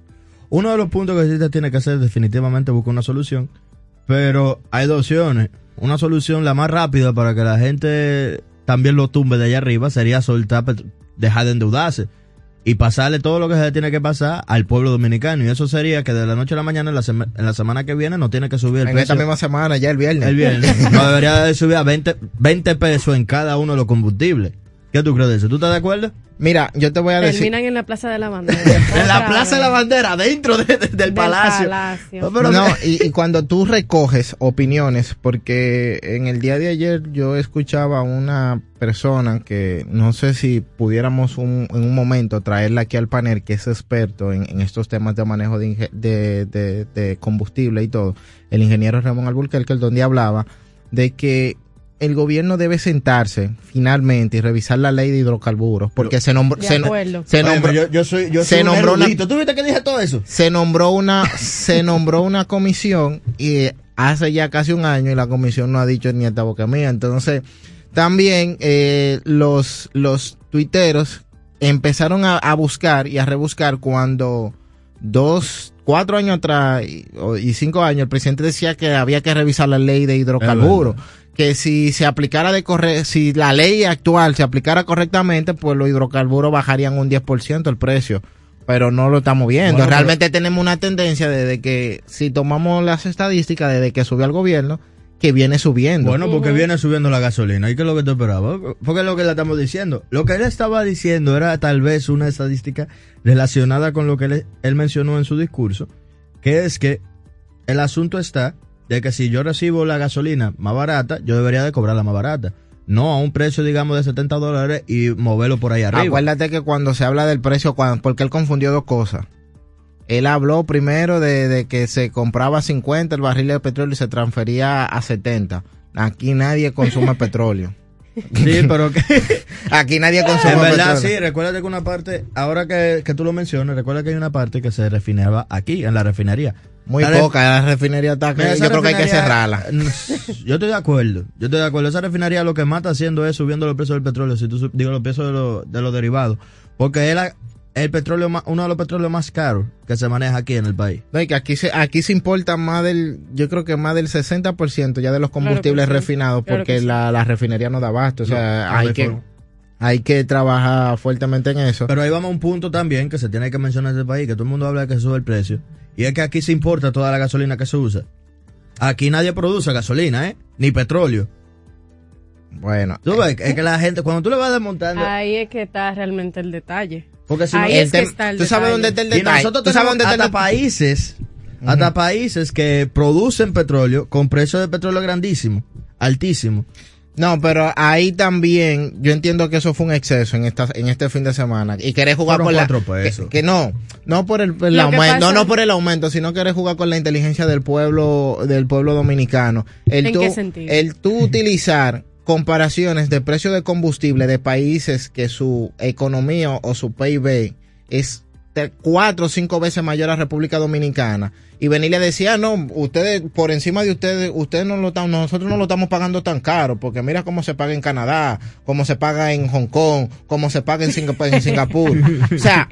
Uno de los puntos que se tiene que hacer definitivamente buscar una solución, pero hay dos opciones. Una solución la más rápida para que la gente también lo tumbe de allá arriba sería soltar, dejar de endeudarse y pasarle todo lo que se tiene que pasar al pueblo dominicano. Y eso sería que de la noche a la mañana, en la, en la semana que viene, no tiene que subir el en esta misma semana, ya el viernes. El viernes. no debería de subir a 20, 20 pesos en cada uno de los combustibles. ¿Qué tú crees de eso? ¿Tú estás de acuerdo? Mira, yo te voy a decir. Terminan en la Plaza de la Bandera. En la Plaza de la. Bandera, dentro de- de- del, Del palacio. palacio. No, pero- no, y, y cuando tú recoges opiniones, porque en el día de ayer yo escuchaba a una persona que no sé si pudiéramos un- en un momento traerla aquí al panel, que es experto en, en estos temas de manejo de, inge- de, de- de combustible y todo, el ingeniero Ramón Alburquerque, donde hablaba de que el gobierno debe sentarse finalmente y revisar la ley de hidrocarburos, porque se nombró, De se, se nombró, yo, yo soy, yo se soy un nombró una-. ¿Tú viste que dije todo eso? se nombró una se nombró una comisión y hace ya casi un año y la comisión no ha dicho ni esta boca mía entonces también eh, los los tuiteros empezaron a, a buscar y a rebuscar cuando dos cuatro años atrás y cinco años el presidente decía que había que revisar la ley de hidrocarburos que si se aplicara de corre si la ley actual se aplicara correctamente pues los hidrocarburos bajarían un 10% el precio pero no lo estamos viendo. Bueno, pero- Realmente tenemos una tendencia desde que, si tomamos las estadísticas desde que subió el gobierno, que viene subiendo. Bueno, porque viene subiendo la gasolina. ¿Y qué es lo que tú esperabas? Porque es lo que le estamos diciendo. Lo que él estaba diciendo era tal vez una estadística relacionada con lo que él, él mencionó en su discurso, que es que el asunto está de que si yo recibo la gasolina más barata, yo debería de cobrarla más barata. No a un precio, digamos, de 70 dólares y moverlo por ahí arriba. Acuérdate que cuando se habla del precio, cuando, porque él confundió dos cosas. Él habló primero de, de que se compraba 50 el barril de petróleo y se transfería a 70. Aquí nadie consume petróleo. Sí, pero que... Aquí nadie consume En verdad, petróleo. sí, recuérdate que una parte, ahora que, que tú lo mencionas, recuerda que hay una parte que se refinaba aquí, en la refinería. Muy La poca, la refinería está que yo creo que hay que cerrarla. Yo estoy de acuerdo, yo estoy de acuerdo. Esa refinería lo que más está haciendo es subiendo los precios del petróleo, si tú sub- digo los precios de, los- de los derivados. Porque es la- el petróleo más, uno de los petróleos más caros que se maneja aquí en el país. No, y que aquí se, aquí se importa más del, yo creo que más del 60% ya de los combustibles sí. refinados Claro porque la, la refinería no da abasto. O sea, No, hay hay que, forma. hay que trabajar fuertemente en eso. Pero ahí vamos a un punto también que se tiene que mencionar en este país, que todo el mundo habla de que sube el precio. Y es que aquí se importa toda la gasolina que se usa. Aquí nadie produce gasolina, ¿eh? Ni petróleo. bueno, Tú ves, es que la gente, cuando tú le vas desmontando... Ahí es que está realmente el detalle. Porque si no- Ahí es que está el ¿tú sabes detalle. dónde está el Y detalle? nosotros ¿Tú sabes dónde está el países, hasta países que producen petróleo con precios de petróleo grandísimos, altísimos. No, pero ahí también yo entiendo que eso fue un exceso en esta en este fin de semana y querés jugar Fueron con la cuatro pesos. que, que no, no por el, el aumento, no, no por el aumento, sino querés jugar con la inteligencia del pueblo del pueblo dominicano. El ¿En tú, qué sentido? El tú utilizar comparaciones de precio de combustible de países que su economía o su PIB es cuatro o cinco veces mayor a República Dominicana y venirle a decir, ah, no, ustedes, por encima de ustedes, ustedes no lo están, nosotros no lo estamos pagando tan caro, porque mira cómo se paga en Canadá, cómo se paga en Hong Kong, cómo se paga en, Singap- en Singapur. o sea,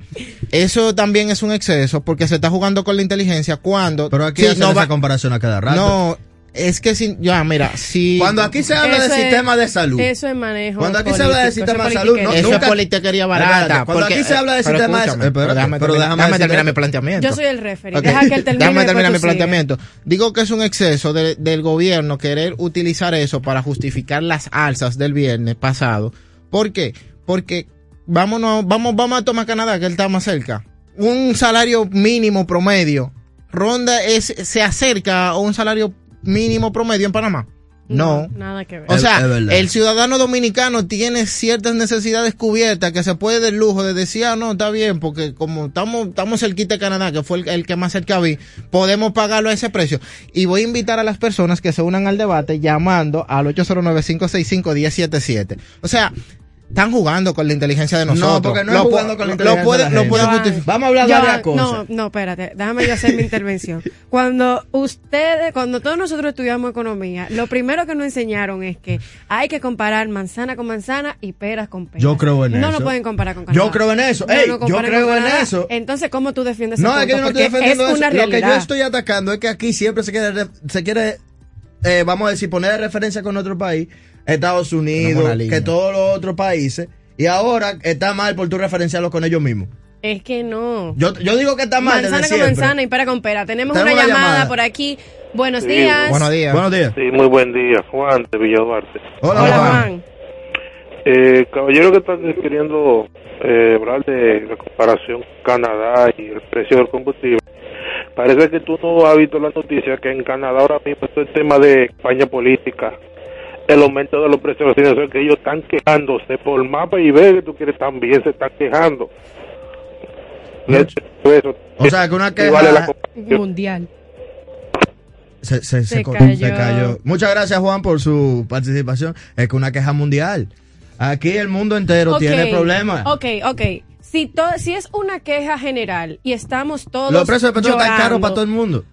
eso también es un exceso, porque se está jugando con la inteligencia cuando... Pero aquí Sí, hacen no esa comparación a cada rato. No, es que si, ya, mira, si... Cuando aquí se habla Eso de es- sistema de salud. Eso es manejo. Cuando aquí se habla de político, sistema de salud, no, eso nunca- es politiquería barata. Cuando porque- aquí se habla de pero sistema de- espérate, pero déjame, pero terminar- déjame déjame decirte terminar mi planteamiento. Yo soy el referee. Ok. Deja que él termine. Déjame terminar mi planteamiento. Digo que es un exceso de- del gobierno querer utilizar eso para justificar las alzas del viernes pasado. ¿Por qué? Porque vámonos, vamos, vamos a tomar Canadá, que él está más cerca. Un salario mínimo promedio ronda es, se acerca a un salario mínimo promedio en Panamá. No. Nada que ver. O sea, el ciudadano dominicano tiene ciertas necesidades cubiertas que se puede del lujo de decir, ah, no, está bien, porque como estamos, estamos cerquita de Canadá, que fue el, el que más cerca vi, podemos pagarlo a ese precio. Y voy a invitar a las personas que se unan al debate llamando al 809-565-1077. O sea, están jugando con la inteligencia de nosotros. No, porque no Lo jugando con la lo inteligencia puede- de la lo pueden justificar. Vamos a hablar de varias cosas. No, no, espérate. Déjame yo hacer mi intervención. Cuando ustedes, cuando todos nosotros estudiamos economía, lo primero que nos enseñaron es que hay que comparar manzana con manzana y peras con peras. Yo creo en no eso. No pueden comparar con Canadá. Yo creo en eso. No, Ey, no yo creo en eso. Entonces, ¿cómo tú defiendes ese No, es que yo no estoy defendiendo es eso. Lo que yo estoy atacando es que aquí siempre se quiere, se quiere eh, vamos a decir, poner de referencia con otro país, Estados Unidos, que todos los otros países, y ahora está mal por tú referenciarlo con ellos mismos. Es que no. Yo, yo digo que está mal manzana desde con siempre. manzana y pera con pera. Tenemos, Tenemos una una llamada, llamada. por aquí. Buenos Sí, días. Buenos días. Buenos días. Sí, muy buen día, Juan de Villa Duarte. Hola, Hola, Juan. Juan. Eh, caballero que está queriendo eh, hablar de la comparación Canadá y el precio del combustible, parece que tú no has visto la noticia que en Canadá ahora mismo es el tema de campaña política, el aumento de los precios de los que ellos están quejándose por mapa y ve que tú quieres también se están quejando. Eso, O sea, que una queja. Mundial. se, se, se Se co- cayó. se cayó. Muchas gracias, Juan, por su participación. Es que una queja mundial. Aquí el mundo entero tiene problemas. Ok, ok. Si, to- si es una queja general y estamos todos. Los precios de petróleo están caros para todo el mundo.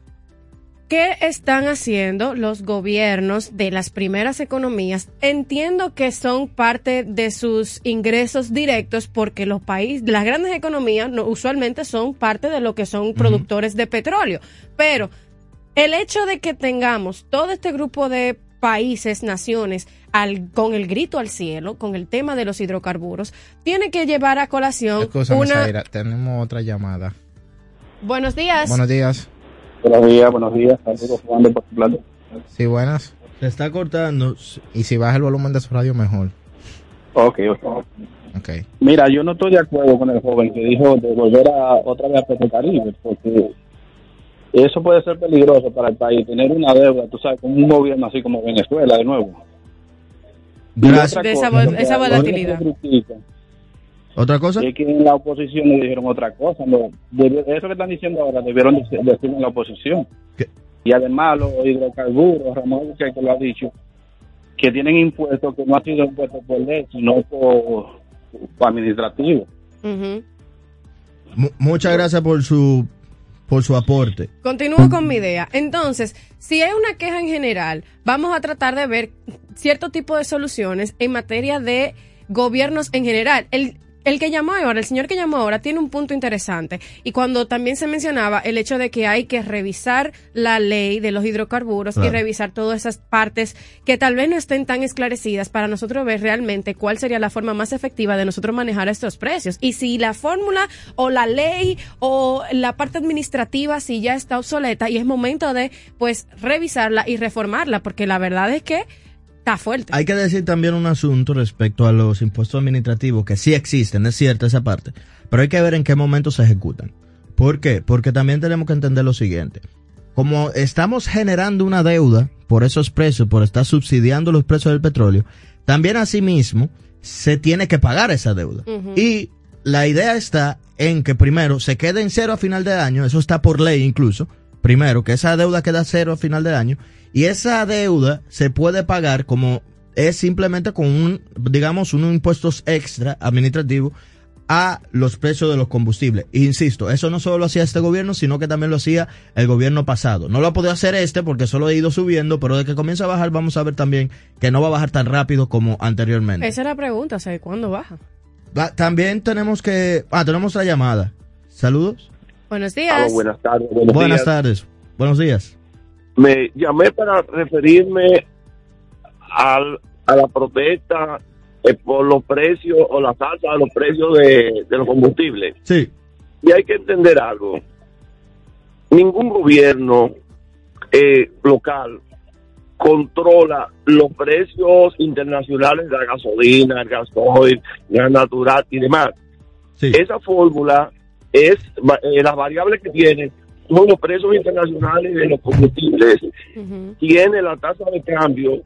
¿Qué están haciendo los gobiernos de las primeras economías? Entiendo que son parte de sus ingresos directos porque los países, las grandes economías no- usualmente son parte de lo que son productores de petróleo. Pero el hecho de que tengamos todo este grupo de países, naciones, al, con el grito al cielo, con el tema de los hidrocarburos, tiene que llevar a colación Escúchame, una... Zaira, tenemos otra llamada. Buenos días. Buenos días. Buenos días, buenos días. Saludos, Juan de Puerto Plata. Sí, buenas. Se está cortando. Y si baja el volumen de su radio, mejor. Ok, ok. Ok. Mira, yo no estoy de acuerdo con el joven que dijo de volver a otra vez a Petrocaribe, porque eso puede ser peligroso para el país, tener una deuda, tú sabes, con un gobierno así como Venezuela de nuevo. Gracias. De esa volatilidad. ¿Otra cosa? Es que en la oposición le dijeron otra cosa. No, eso que están diciendo ahora debieron dec- decirlo en la oposición. ¿Qué? Y además los hidrocarburos, Ramón que lo ha dicho, que tienen impuestos que no han sido impuestos por ley, sino por, por administrativo. Muchas gracias por su por su aporte. Continúo con mi idea. Entonces, si hay una queja en general, vamos a tratar de ver cierto tipo de soluciones en materia de gobiernos en general. El, el que llamó ahora, el señor que llamó ahora, tiene un punto interesante. Y cuando también se mencionaba el hecho de que hay que revisar la ley de los hidrocarburos y revisar todas esas partes que tal vez no estén tan esclarecidas para nosotros ver realmente cuál sería la forma más efectiva de nosotros manejar estos precios. Y si la fórmula o la ley o la parte administrativa si ya está obsoleta y es momento de pues revisarla y reformarla porque la verdad es que está fuerte. Hay que decir también un asunto respecto a los impuestos administrativos que sí existen, es cierta esa parte, pero hay que ver en qué momento se ejecutan. ¿Por qué? Porque también tenemos que entender lo siguiente. Como estamos generando una deuda por esos precios, por estar subsidiando los precios del petróleo, también asimismo se tiene que pagar esa deuda. Y la idea está en que primero se quede en cero a final de año, eso está por ley incluso, primero que esa deuda queda cero a final de año, y esa deuda se puede pagar como es simplemente con un, digamos, unos impuestos extra administrativos a los precios de los combustibles. Insisto, eso no solo lo hacía este gobierno, sino que también lo hacía el gobierno pasado. No lo ha podido hacer este porque solo ha ido subiendo, pero de que comienza a bajar vamos a ver también que no va a bajar tan rápido como anteriormente. Esa es la pregunta, o sea, ¿cuándo baja? Va- También tenemos que... Ah, tenemos la llamada. Saludos. Buenos días. buenas tardes. buenos Buenas días. tardes. Buenos días. Me llamé para referirme al, a la protesta eh, por los precios o la salsa de los precios de, de los combustibles. Sí. Y hay que entender algo. Ningún gobierno eh, local controla los precios internacionales de la gasolina, el gasoil, gas natural y demás. Esa fórmula es eh, las variables que tiene son los precios internacionales de los combustibles, tiene la tasa de cambio,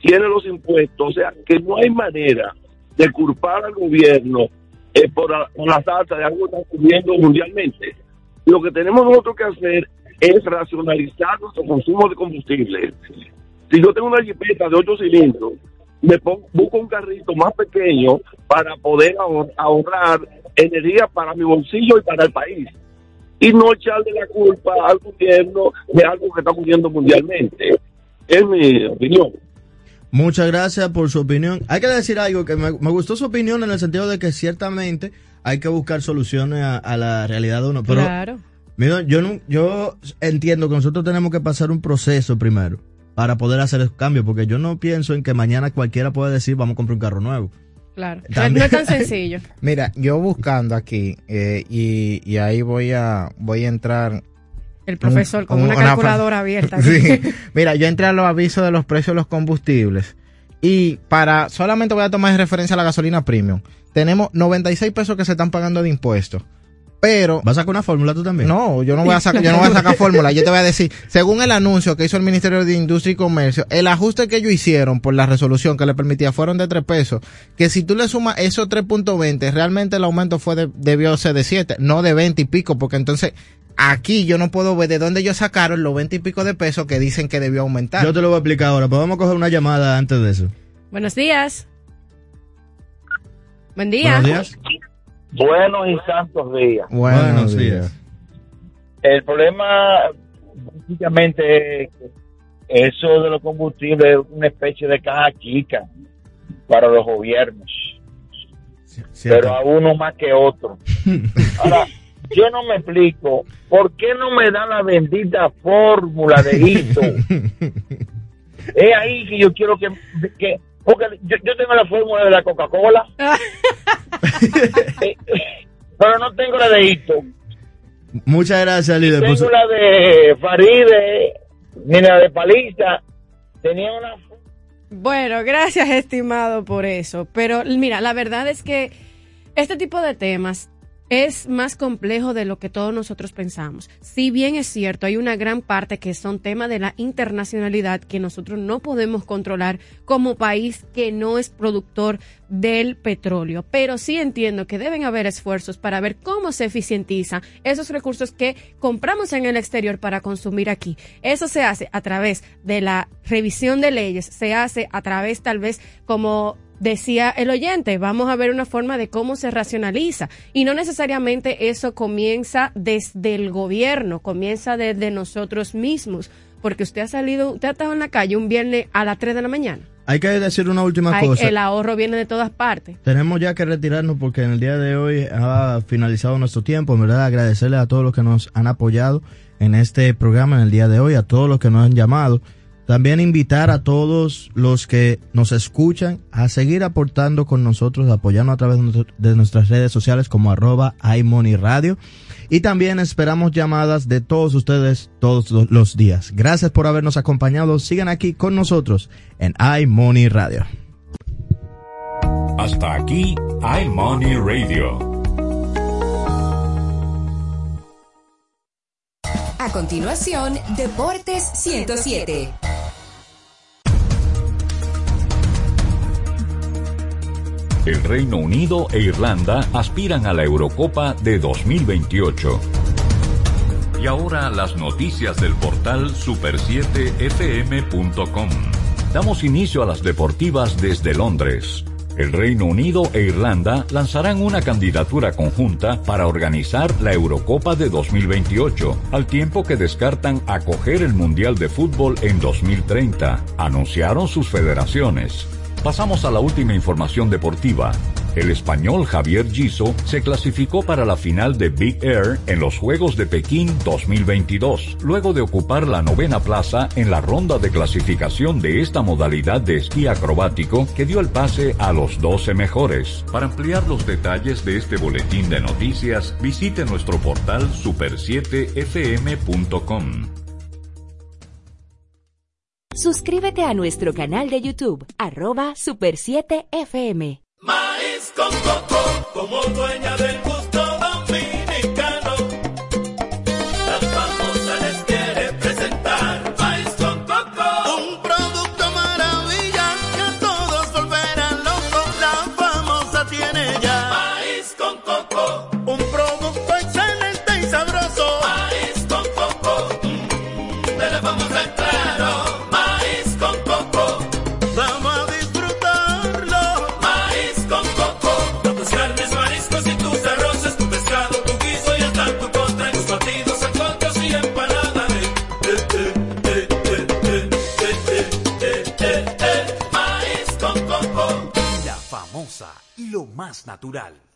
tiene los impuestos, o sea que no hay manera de culpar al gobierno eh, por, la, por la tasa de algo que está ocurriendo mundialmente. Lo que tenemos nosotros que hacer es racionalizar nuestro consumo de combustible. Si yo tengo una jipeta de 8 cilindros, me pongo, busco un carrito más pequeño para poder ahor- ahorrar energía para mi bolsillo y para el país. Y no echarle la culpa al gobierno de algo que está ocurriendo mundialmente. Es mi opinión. Muchas gracias por su opinión. Hay que decir algo que me, me gustó su opinión en el sentido de que ciertamente hay que buscar soluciones a, a la realidad de uno. Pero claro. Mira, yo no, yo entiendo que nosotros tenemos que pasar un proceso primero para poder hacer el cambio, porque yo no pienso en que mañana cualquiera pueda decir vamos a comprar un carro nuevo. Claro. También- No es tan sencillo. Mira, yo buscando aquí eh, y, y ahí voy a voy a entrar. El profesor con un- una calculadora abierta. Sí. Mira, yo entré a los avisos de los precios de los combustibles Y para, solamente voy a tomar de referencia a la gasolina premium. Tenemos 96 pesos que se están pagando de impuestos. Pero. ¿Vas a sacar una fórmula tú también? No, yo no voy a sacar, yo no voy a sacar fórmula. Yo te voy a decir, según el anuncio que hizo el Ministerio de Industria y Comercio, el ajuste que ellos hicieron por la resolución que le permitía fueron de 3 pesos. Que si tú le sumas esos 3.20, realmente el aumento fue de, debió ser de 7, no de 20 y pico, porque entonces aquí yo no puedo ver de dónde ellos sacaron los 20 y pico de pesos que dicen que debió aumentar. Yo te lo voy a explicar ahora, pero vamos a coger una llamada antes de eso. Buenos días. Buen día. Buenos días. Buenos y santos días. Buenos días. El problema, básicamente, es que eso de los combustibles es una especie de caja chica para los gobiernos, pero a uno más que otro. Ahora, yo no me explico, ¿por qué no me dan la bendita fórmula de hito? es ahí que yo quiero que... que porque yo, yo tengo la fórmula de la Coca-Cola, eh, pero no tengo la de hito. Muchas gracias, líder. por Tengo la de Faride, ni la de Paliza. Tenía una Bueno, gracias, estimado, por eso. Pero mira, la verdad es que este tipo de temas es más complejo de lo que todos nosotros pensamos. Si bien es cierto, hay una gran parte que son temas de la internacionalidad que nosotros no podemos controlar como país que no es productor del petróleo. Pero sí entiendo que deben haber esfuerzos para ver cómo se eficientiza esos recursos que compramos en el exterior para consumir aquí. Eso se hace a través de la revisión de leyes, se hace a través tal vez como decía el oyente, vamos a ver una forma de cómo se racionaliza. Y no necesariamente eso comienza desde el gobierno, comienza desde nosotros mismos. Porque usted ha salido, usted ha estado en la calle un viernes a las 3 de la mañana. Hay que decir una última Hay- cosa. el ahorro viene de todas partes. Tenemos ya que retirarnos porque en el día de hoy ha finalizado nuestro tiempo. En verdad, agradecerle a todos los que nos han apoyado en este programa en el día de hoy, a todos los que nos han llamado. También invitar a todos los que nos escuchan a seguir aportando con nosotros, apoyando a través de nuestras redes sociales como arroba iMoneyRadio. Y también esperamos llamadas de todos ustedes todos lo- los días. Gracias por habernos acompañado. Sigan aquí con nosotros en iMoney Radio. Hasta aquí iMoney Radio. A continuación, Deportes 107. El Reino Unido e Irlanda aspiran a la Eurocopa de 2028. Y ahora las noticias del portal super7fm.com. Damos inicio a las deportivas desde Londres. El Reino Unido e Irlanda lanzarán una candidatura conjunta para organizar la Eurocopa de 2028, al tiempo que descartan acoger el Mundial de Fútbol en 2030, anunciaron sus federaciones. Pasamos a la última información deportiva. El español Javier Giso se clasificó para la final de Big Air en los Juegos de Pekín 2022, luego de ocupar la novena plaza en la ronda de clasificación de esta modalidad de esquí acrobático que dio el pase a los 12 mejores. Para ampliar los detalles de este boletín de noticias, visite nuestro portal super7fm.com. Suscríbete a nuestro canal de YouTube, arroba Super7FM. Maíz con coco, como dueña del gusto natural.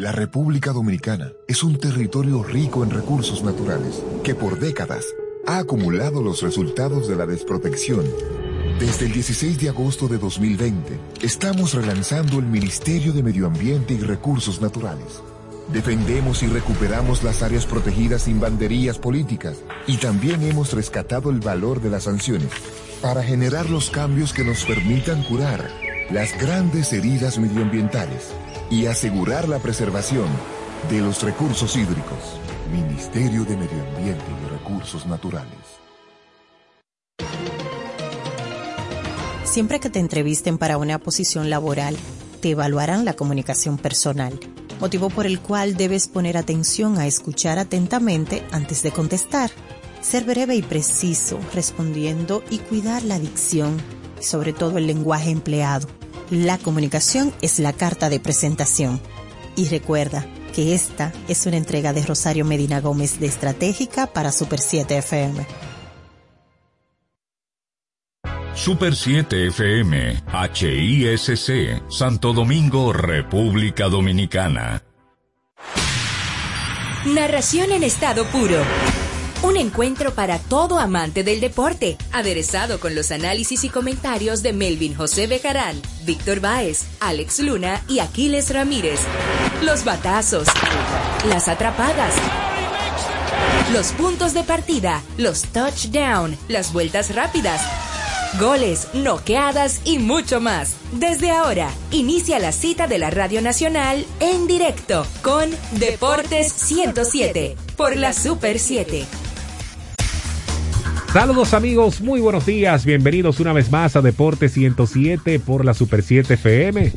La República Dominicana es un territorio rico en recursos naturales que por décadas ha acumulado los resultados de la desprotección. Desde el 16 de agosto de 2020, estamos relanzando el Ministerio de Medio Ambiente y Recursos Naturales. Defendemos y recuperamos las áreas protegidas sin banderías políticas y también hemos rescatado el valor de las sanciones para generar los cambios que nos permitan curar las grandes heridas medioambientales y asegurar la preservación de los recursos hídricos. Ministerio de Medio Ambiente y Recursos Naturales. Siempre que te entrevisten para una posición laboral, te evaluarán la comunicación personal, motivo por el cual debes poner atención a escuchar atentamente antes de contestar, ser breve y preciso respondiendo y cuidar la dicción sobre todo el lenguaje empleado. La comunicación es la carta de presentación. Y recuerda que esta es una entrega de Rosario Medina Gómez de Estratégica para Super 7 FM. Super 7 FM, HISC, Santo Domingo, República Dominicana. Narración en estado puro. Un encuentro para todo amante del deporte, aderezado con los análisis y comentarios de Melvin José Bejarán, Víctor Báez, Alex Luna y Aquiles Ramírez. Los batazos, las atrapadas, los puntos de partida, los touchdown, las vueltas rápidas, goles, noqueadas y mucho más. Desde ahora, inicia la cita de la Radio Nacional en directo con Deportes 107 por la Super 7. Saludos amigos, muy buenos días, bienvenidos una vez más a Deportes 107 por la Super 7 FM.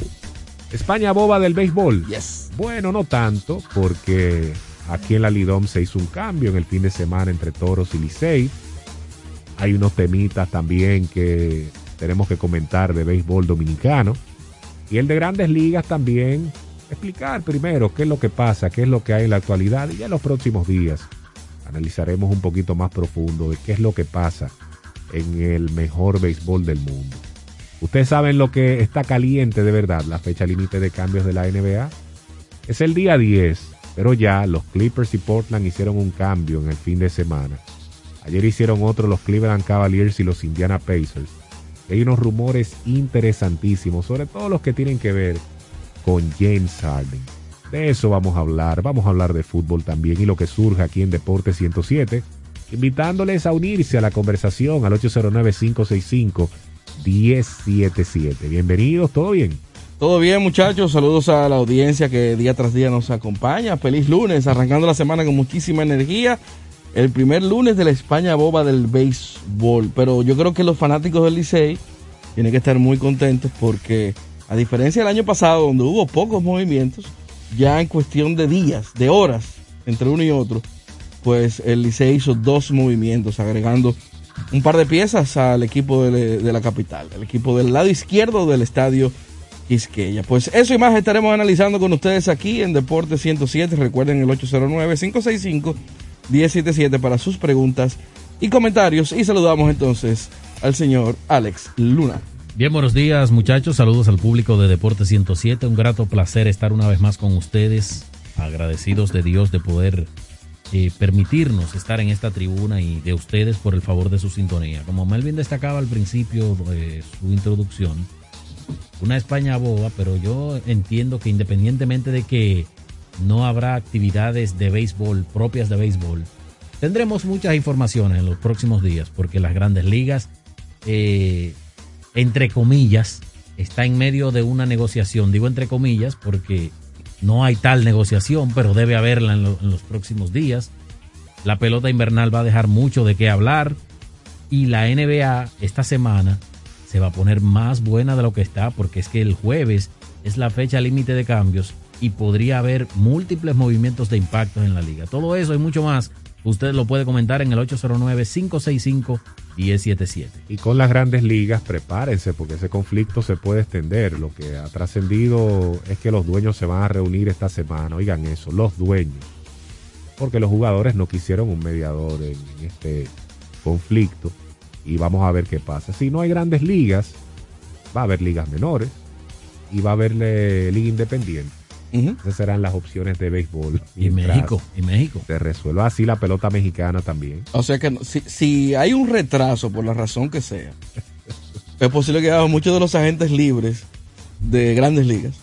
España boba del béisbol. Yes. Bueno, no tanto, porque aquí en la Lidom se hizo un cambio en el fin de semana entre Toros y Licey. Hay unos temitas también que tenemos que comentar de béisbol dominicano. Y el de grandes ligas también. Explicar primero qué es lo que pasa, qué es lo que hay en la actualidad y ya en los próximos días analizaremos un poquito más profundo de qué es lo que pasa en el mejor béisbol del mundo. Ustedes saben lo que está caliente de verdad, la fecha límite de cambios de la NBA. Es el día 10, pero ya los Clippers y Portland hicieron un cambio en el fin de semana. Ayer hicieron otro los Cleveland Cavaliers y los Indiana Pacers. Hay unos rumores interesantísimos, sobre todo los que tienen que ver con James Harden. De eso vamos a hablar. Vamos a hablar de fútbol también y lo que surge aquí en Deporte 107. Invitándoles a unirse a la conversación al 809-565-1077. Bienvenidos, ¿todo bien? Todo bien, muchachos. Saludos a la audiencia que día tras día nos acompaña. Feliz lunes, arrancando la semana con muchísima energía. El primer lunes de la España boba del béisbol. Pero yo creo que los fanáticos del Licey tienen que estar muy contentos porque, a diferencia del año pasado, donde hubo pocos movimientos, ya en cuestión de días, de horas, entre uno y otro, pues el Licey hizo dos movimientos, agregando un par de piezas al equipo de, la capital, el equipo del lado izquierdo del estadio Quisqueya. Pues eso y más estaremos analizando con ustedes aquí en Deporte 107. Recuerden el 809-565-1077 para sus preguntas y comentarios. Y saludamos entonces al señor Alex Luna. Bien, buenos días muchachos, saludos al público de Deporte 107, un grato placer estar una vez más con ustedes, agradecidos de Dios de poder eh, permitirnos estar en esta tribuna y de ustedes por el favor de su sintonía. Como Melvin destacaba al principio de su introducción, una España boba, pero yo entiendo que independientemente de que no habrá actividades de béisbol propias de béisbol, tendremos muchas informaciones en los próximos días, porque las grandes ligas... Eh, entre comillas, está en medio de una negociación. Digo entre comillas porque no hay tal negociación, pero debe haberla en, lo, en, los próximos días. La pelota invernal va a dejar mucho de qué hablar y la NBA esta semana se va a poner más buena de lo que está porque es que el jueves es la fecha límite de cambios y podría haber múltiples movimientos de impactos en la liga. Todo eso y mucho más, usted lo puede comentar en el 809-565-1077. Y con las grandes ligas, prepárense porque ese conflicto se puede extender. Lo que ha trascendido es que los dueños se van a reunir esta semana. Oigan eso, los dueños. Porque los jugadores no quisieron un mediador en este conflicto. Y vamos a ver qué pasa. Si no hay grandes ligas, va a haber ligas menores y va a haber eh, liga independiente. Esas serán las opciones de béisbol. Y México, y México. Se resuelva así la pelota mexicana también. O sea que no- si, si hay un retraso por la razón que sea, es posible que haya muchos de los agentes libres de grandes ligas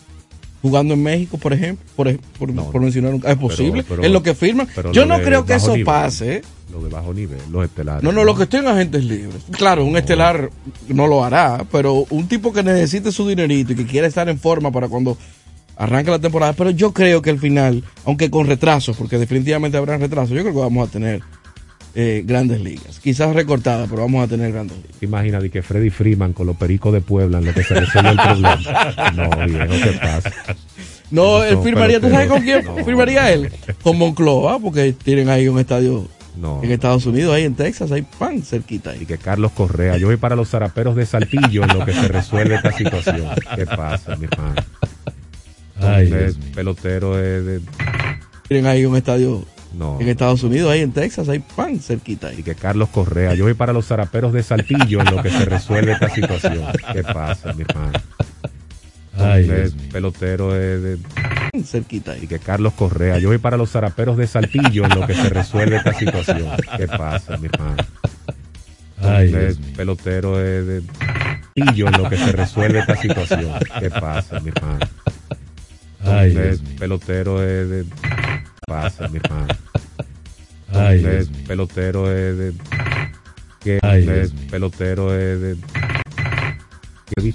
jugando en México, por ejemplo, por, por, por mencionar un Es posible, pero- es lo que firman. Yo no de creo que eso nivel, pase. ¿eh? Lo de bajo nivel, los estelares. No, no, lo que estoy en agentes libres. Claro, un estelar no lo hará, pero un tipo que necesite su dinerito y que quiera estar en forma para cuando arranque la temporada. Pero yo creo que al final, aunque con retrasos, porque definitivamente habrá retrasos, yo creo que vamos a tener eh, grandes ligas. Quizás recortadas, pero vamos a tener grandes ligas. ¿Te imaginas de que Freddy Freeman con los pericos de Puebla en lo que se resuelve el problema? No, viejo, ¿qué pasa? No, Esos él firmaría, ¿tú sabes con quién. No. firmaría él? Con Moncloa, porque tienen ahí un estadio en Estados Unidos, ahí en Texas, ahí pan cerquita. Ahí. Y que Carlos Correa, yo voy para los zaraperos de Saltillo en lo que se resuelve esta situación. ¿Qué pasa, mi hermano? Ay, pelotero de, de- Tienen ahí un estadio No. en Estados Unidos, ahí en Texas, ahí pan cerquita. Ahí. y que Carlos Correa, yo voy para los zaraperos de Saltillo en lo que se resuelve esta situación. ¿Qué pasa, mi hermano? Ay, pelotero de, de- cerquita. Ahí. y que Carlos Correa, yo voy para los zaraperos de Saltillo en lo que se resuelve esta situación. ¿Qué pasa, mi hermano? Ay, mío. pelotero de, de Saltillo en lo que se resuelve esta situación. ¿Qué pasa, mi hermano? Ay, Dios pelotero de, de- ¿Qué pasa, mi hermano? Ay, Dios pelotero de, de- que pelotero de, de- qué difícil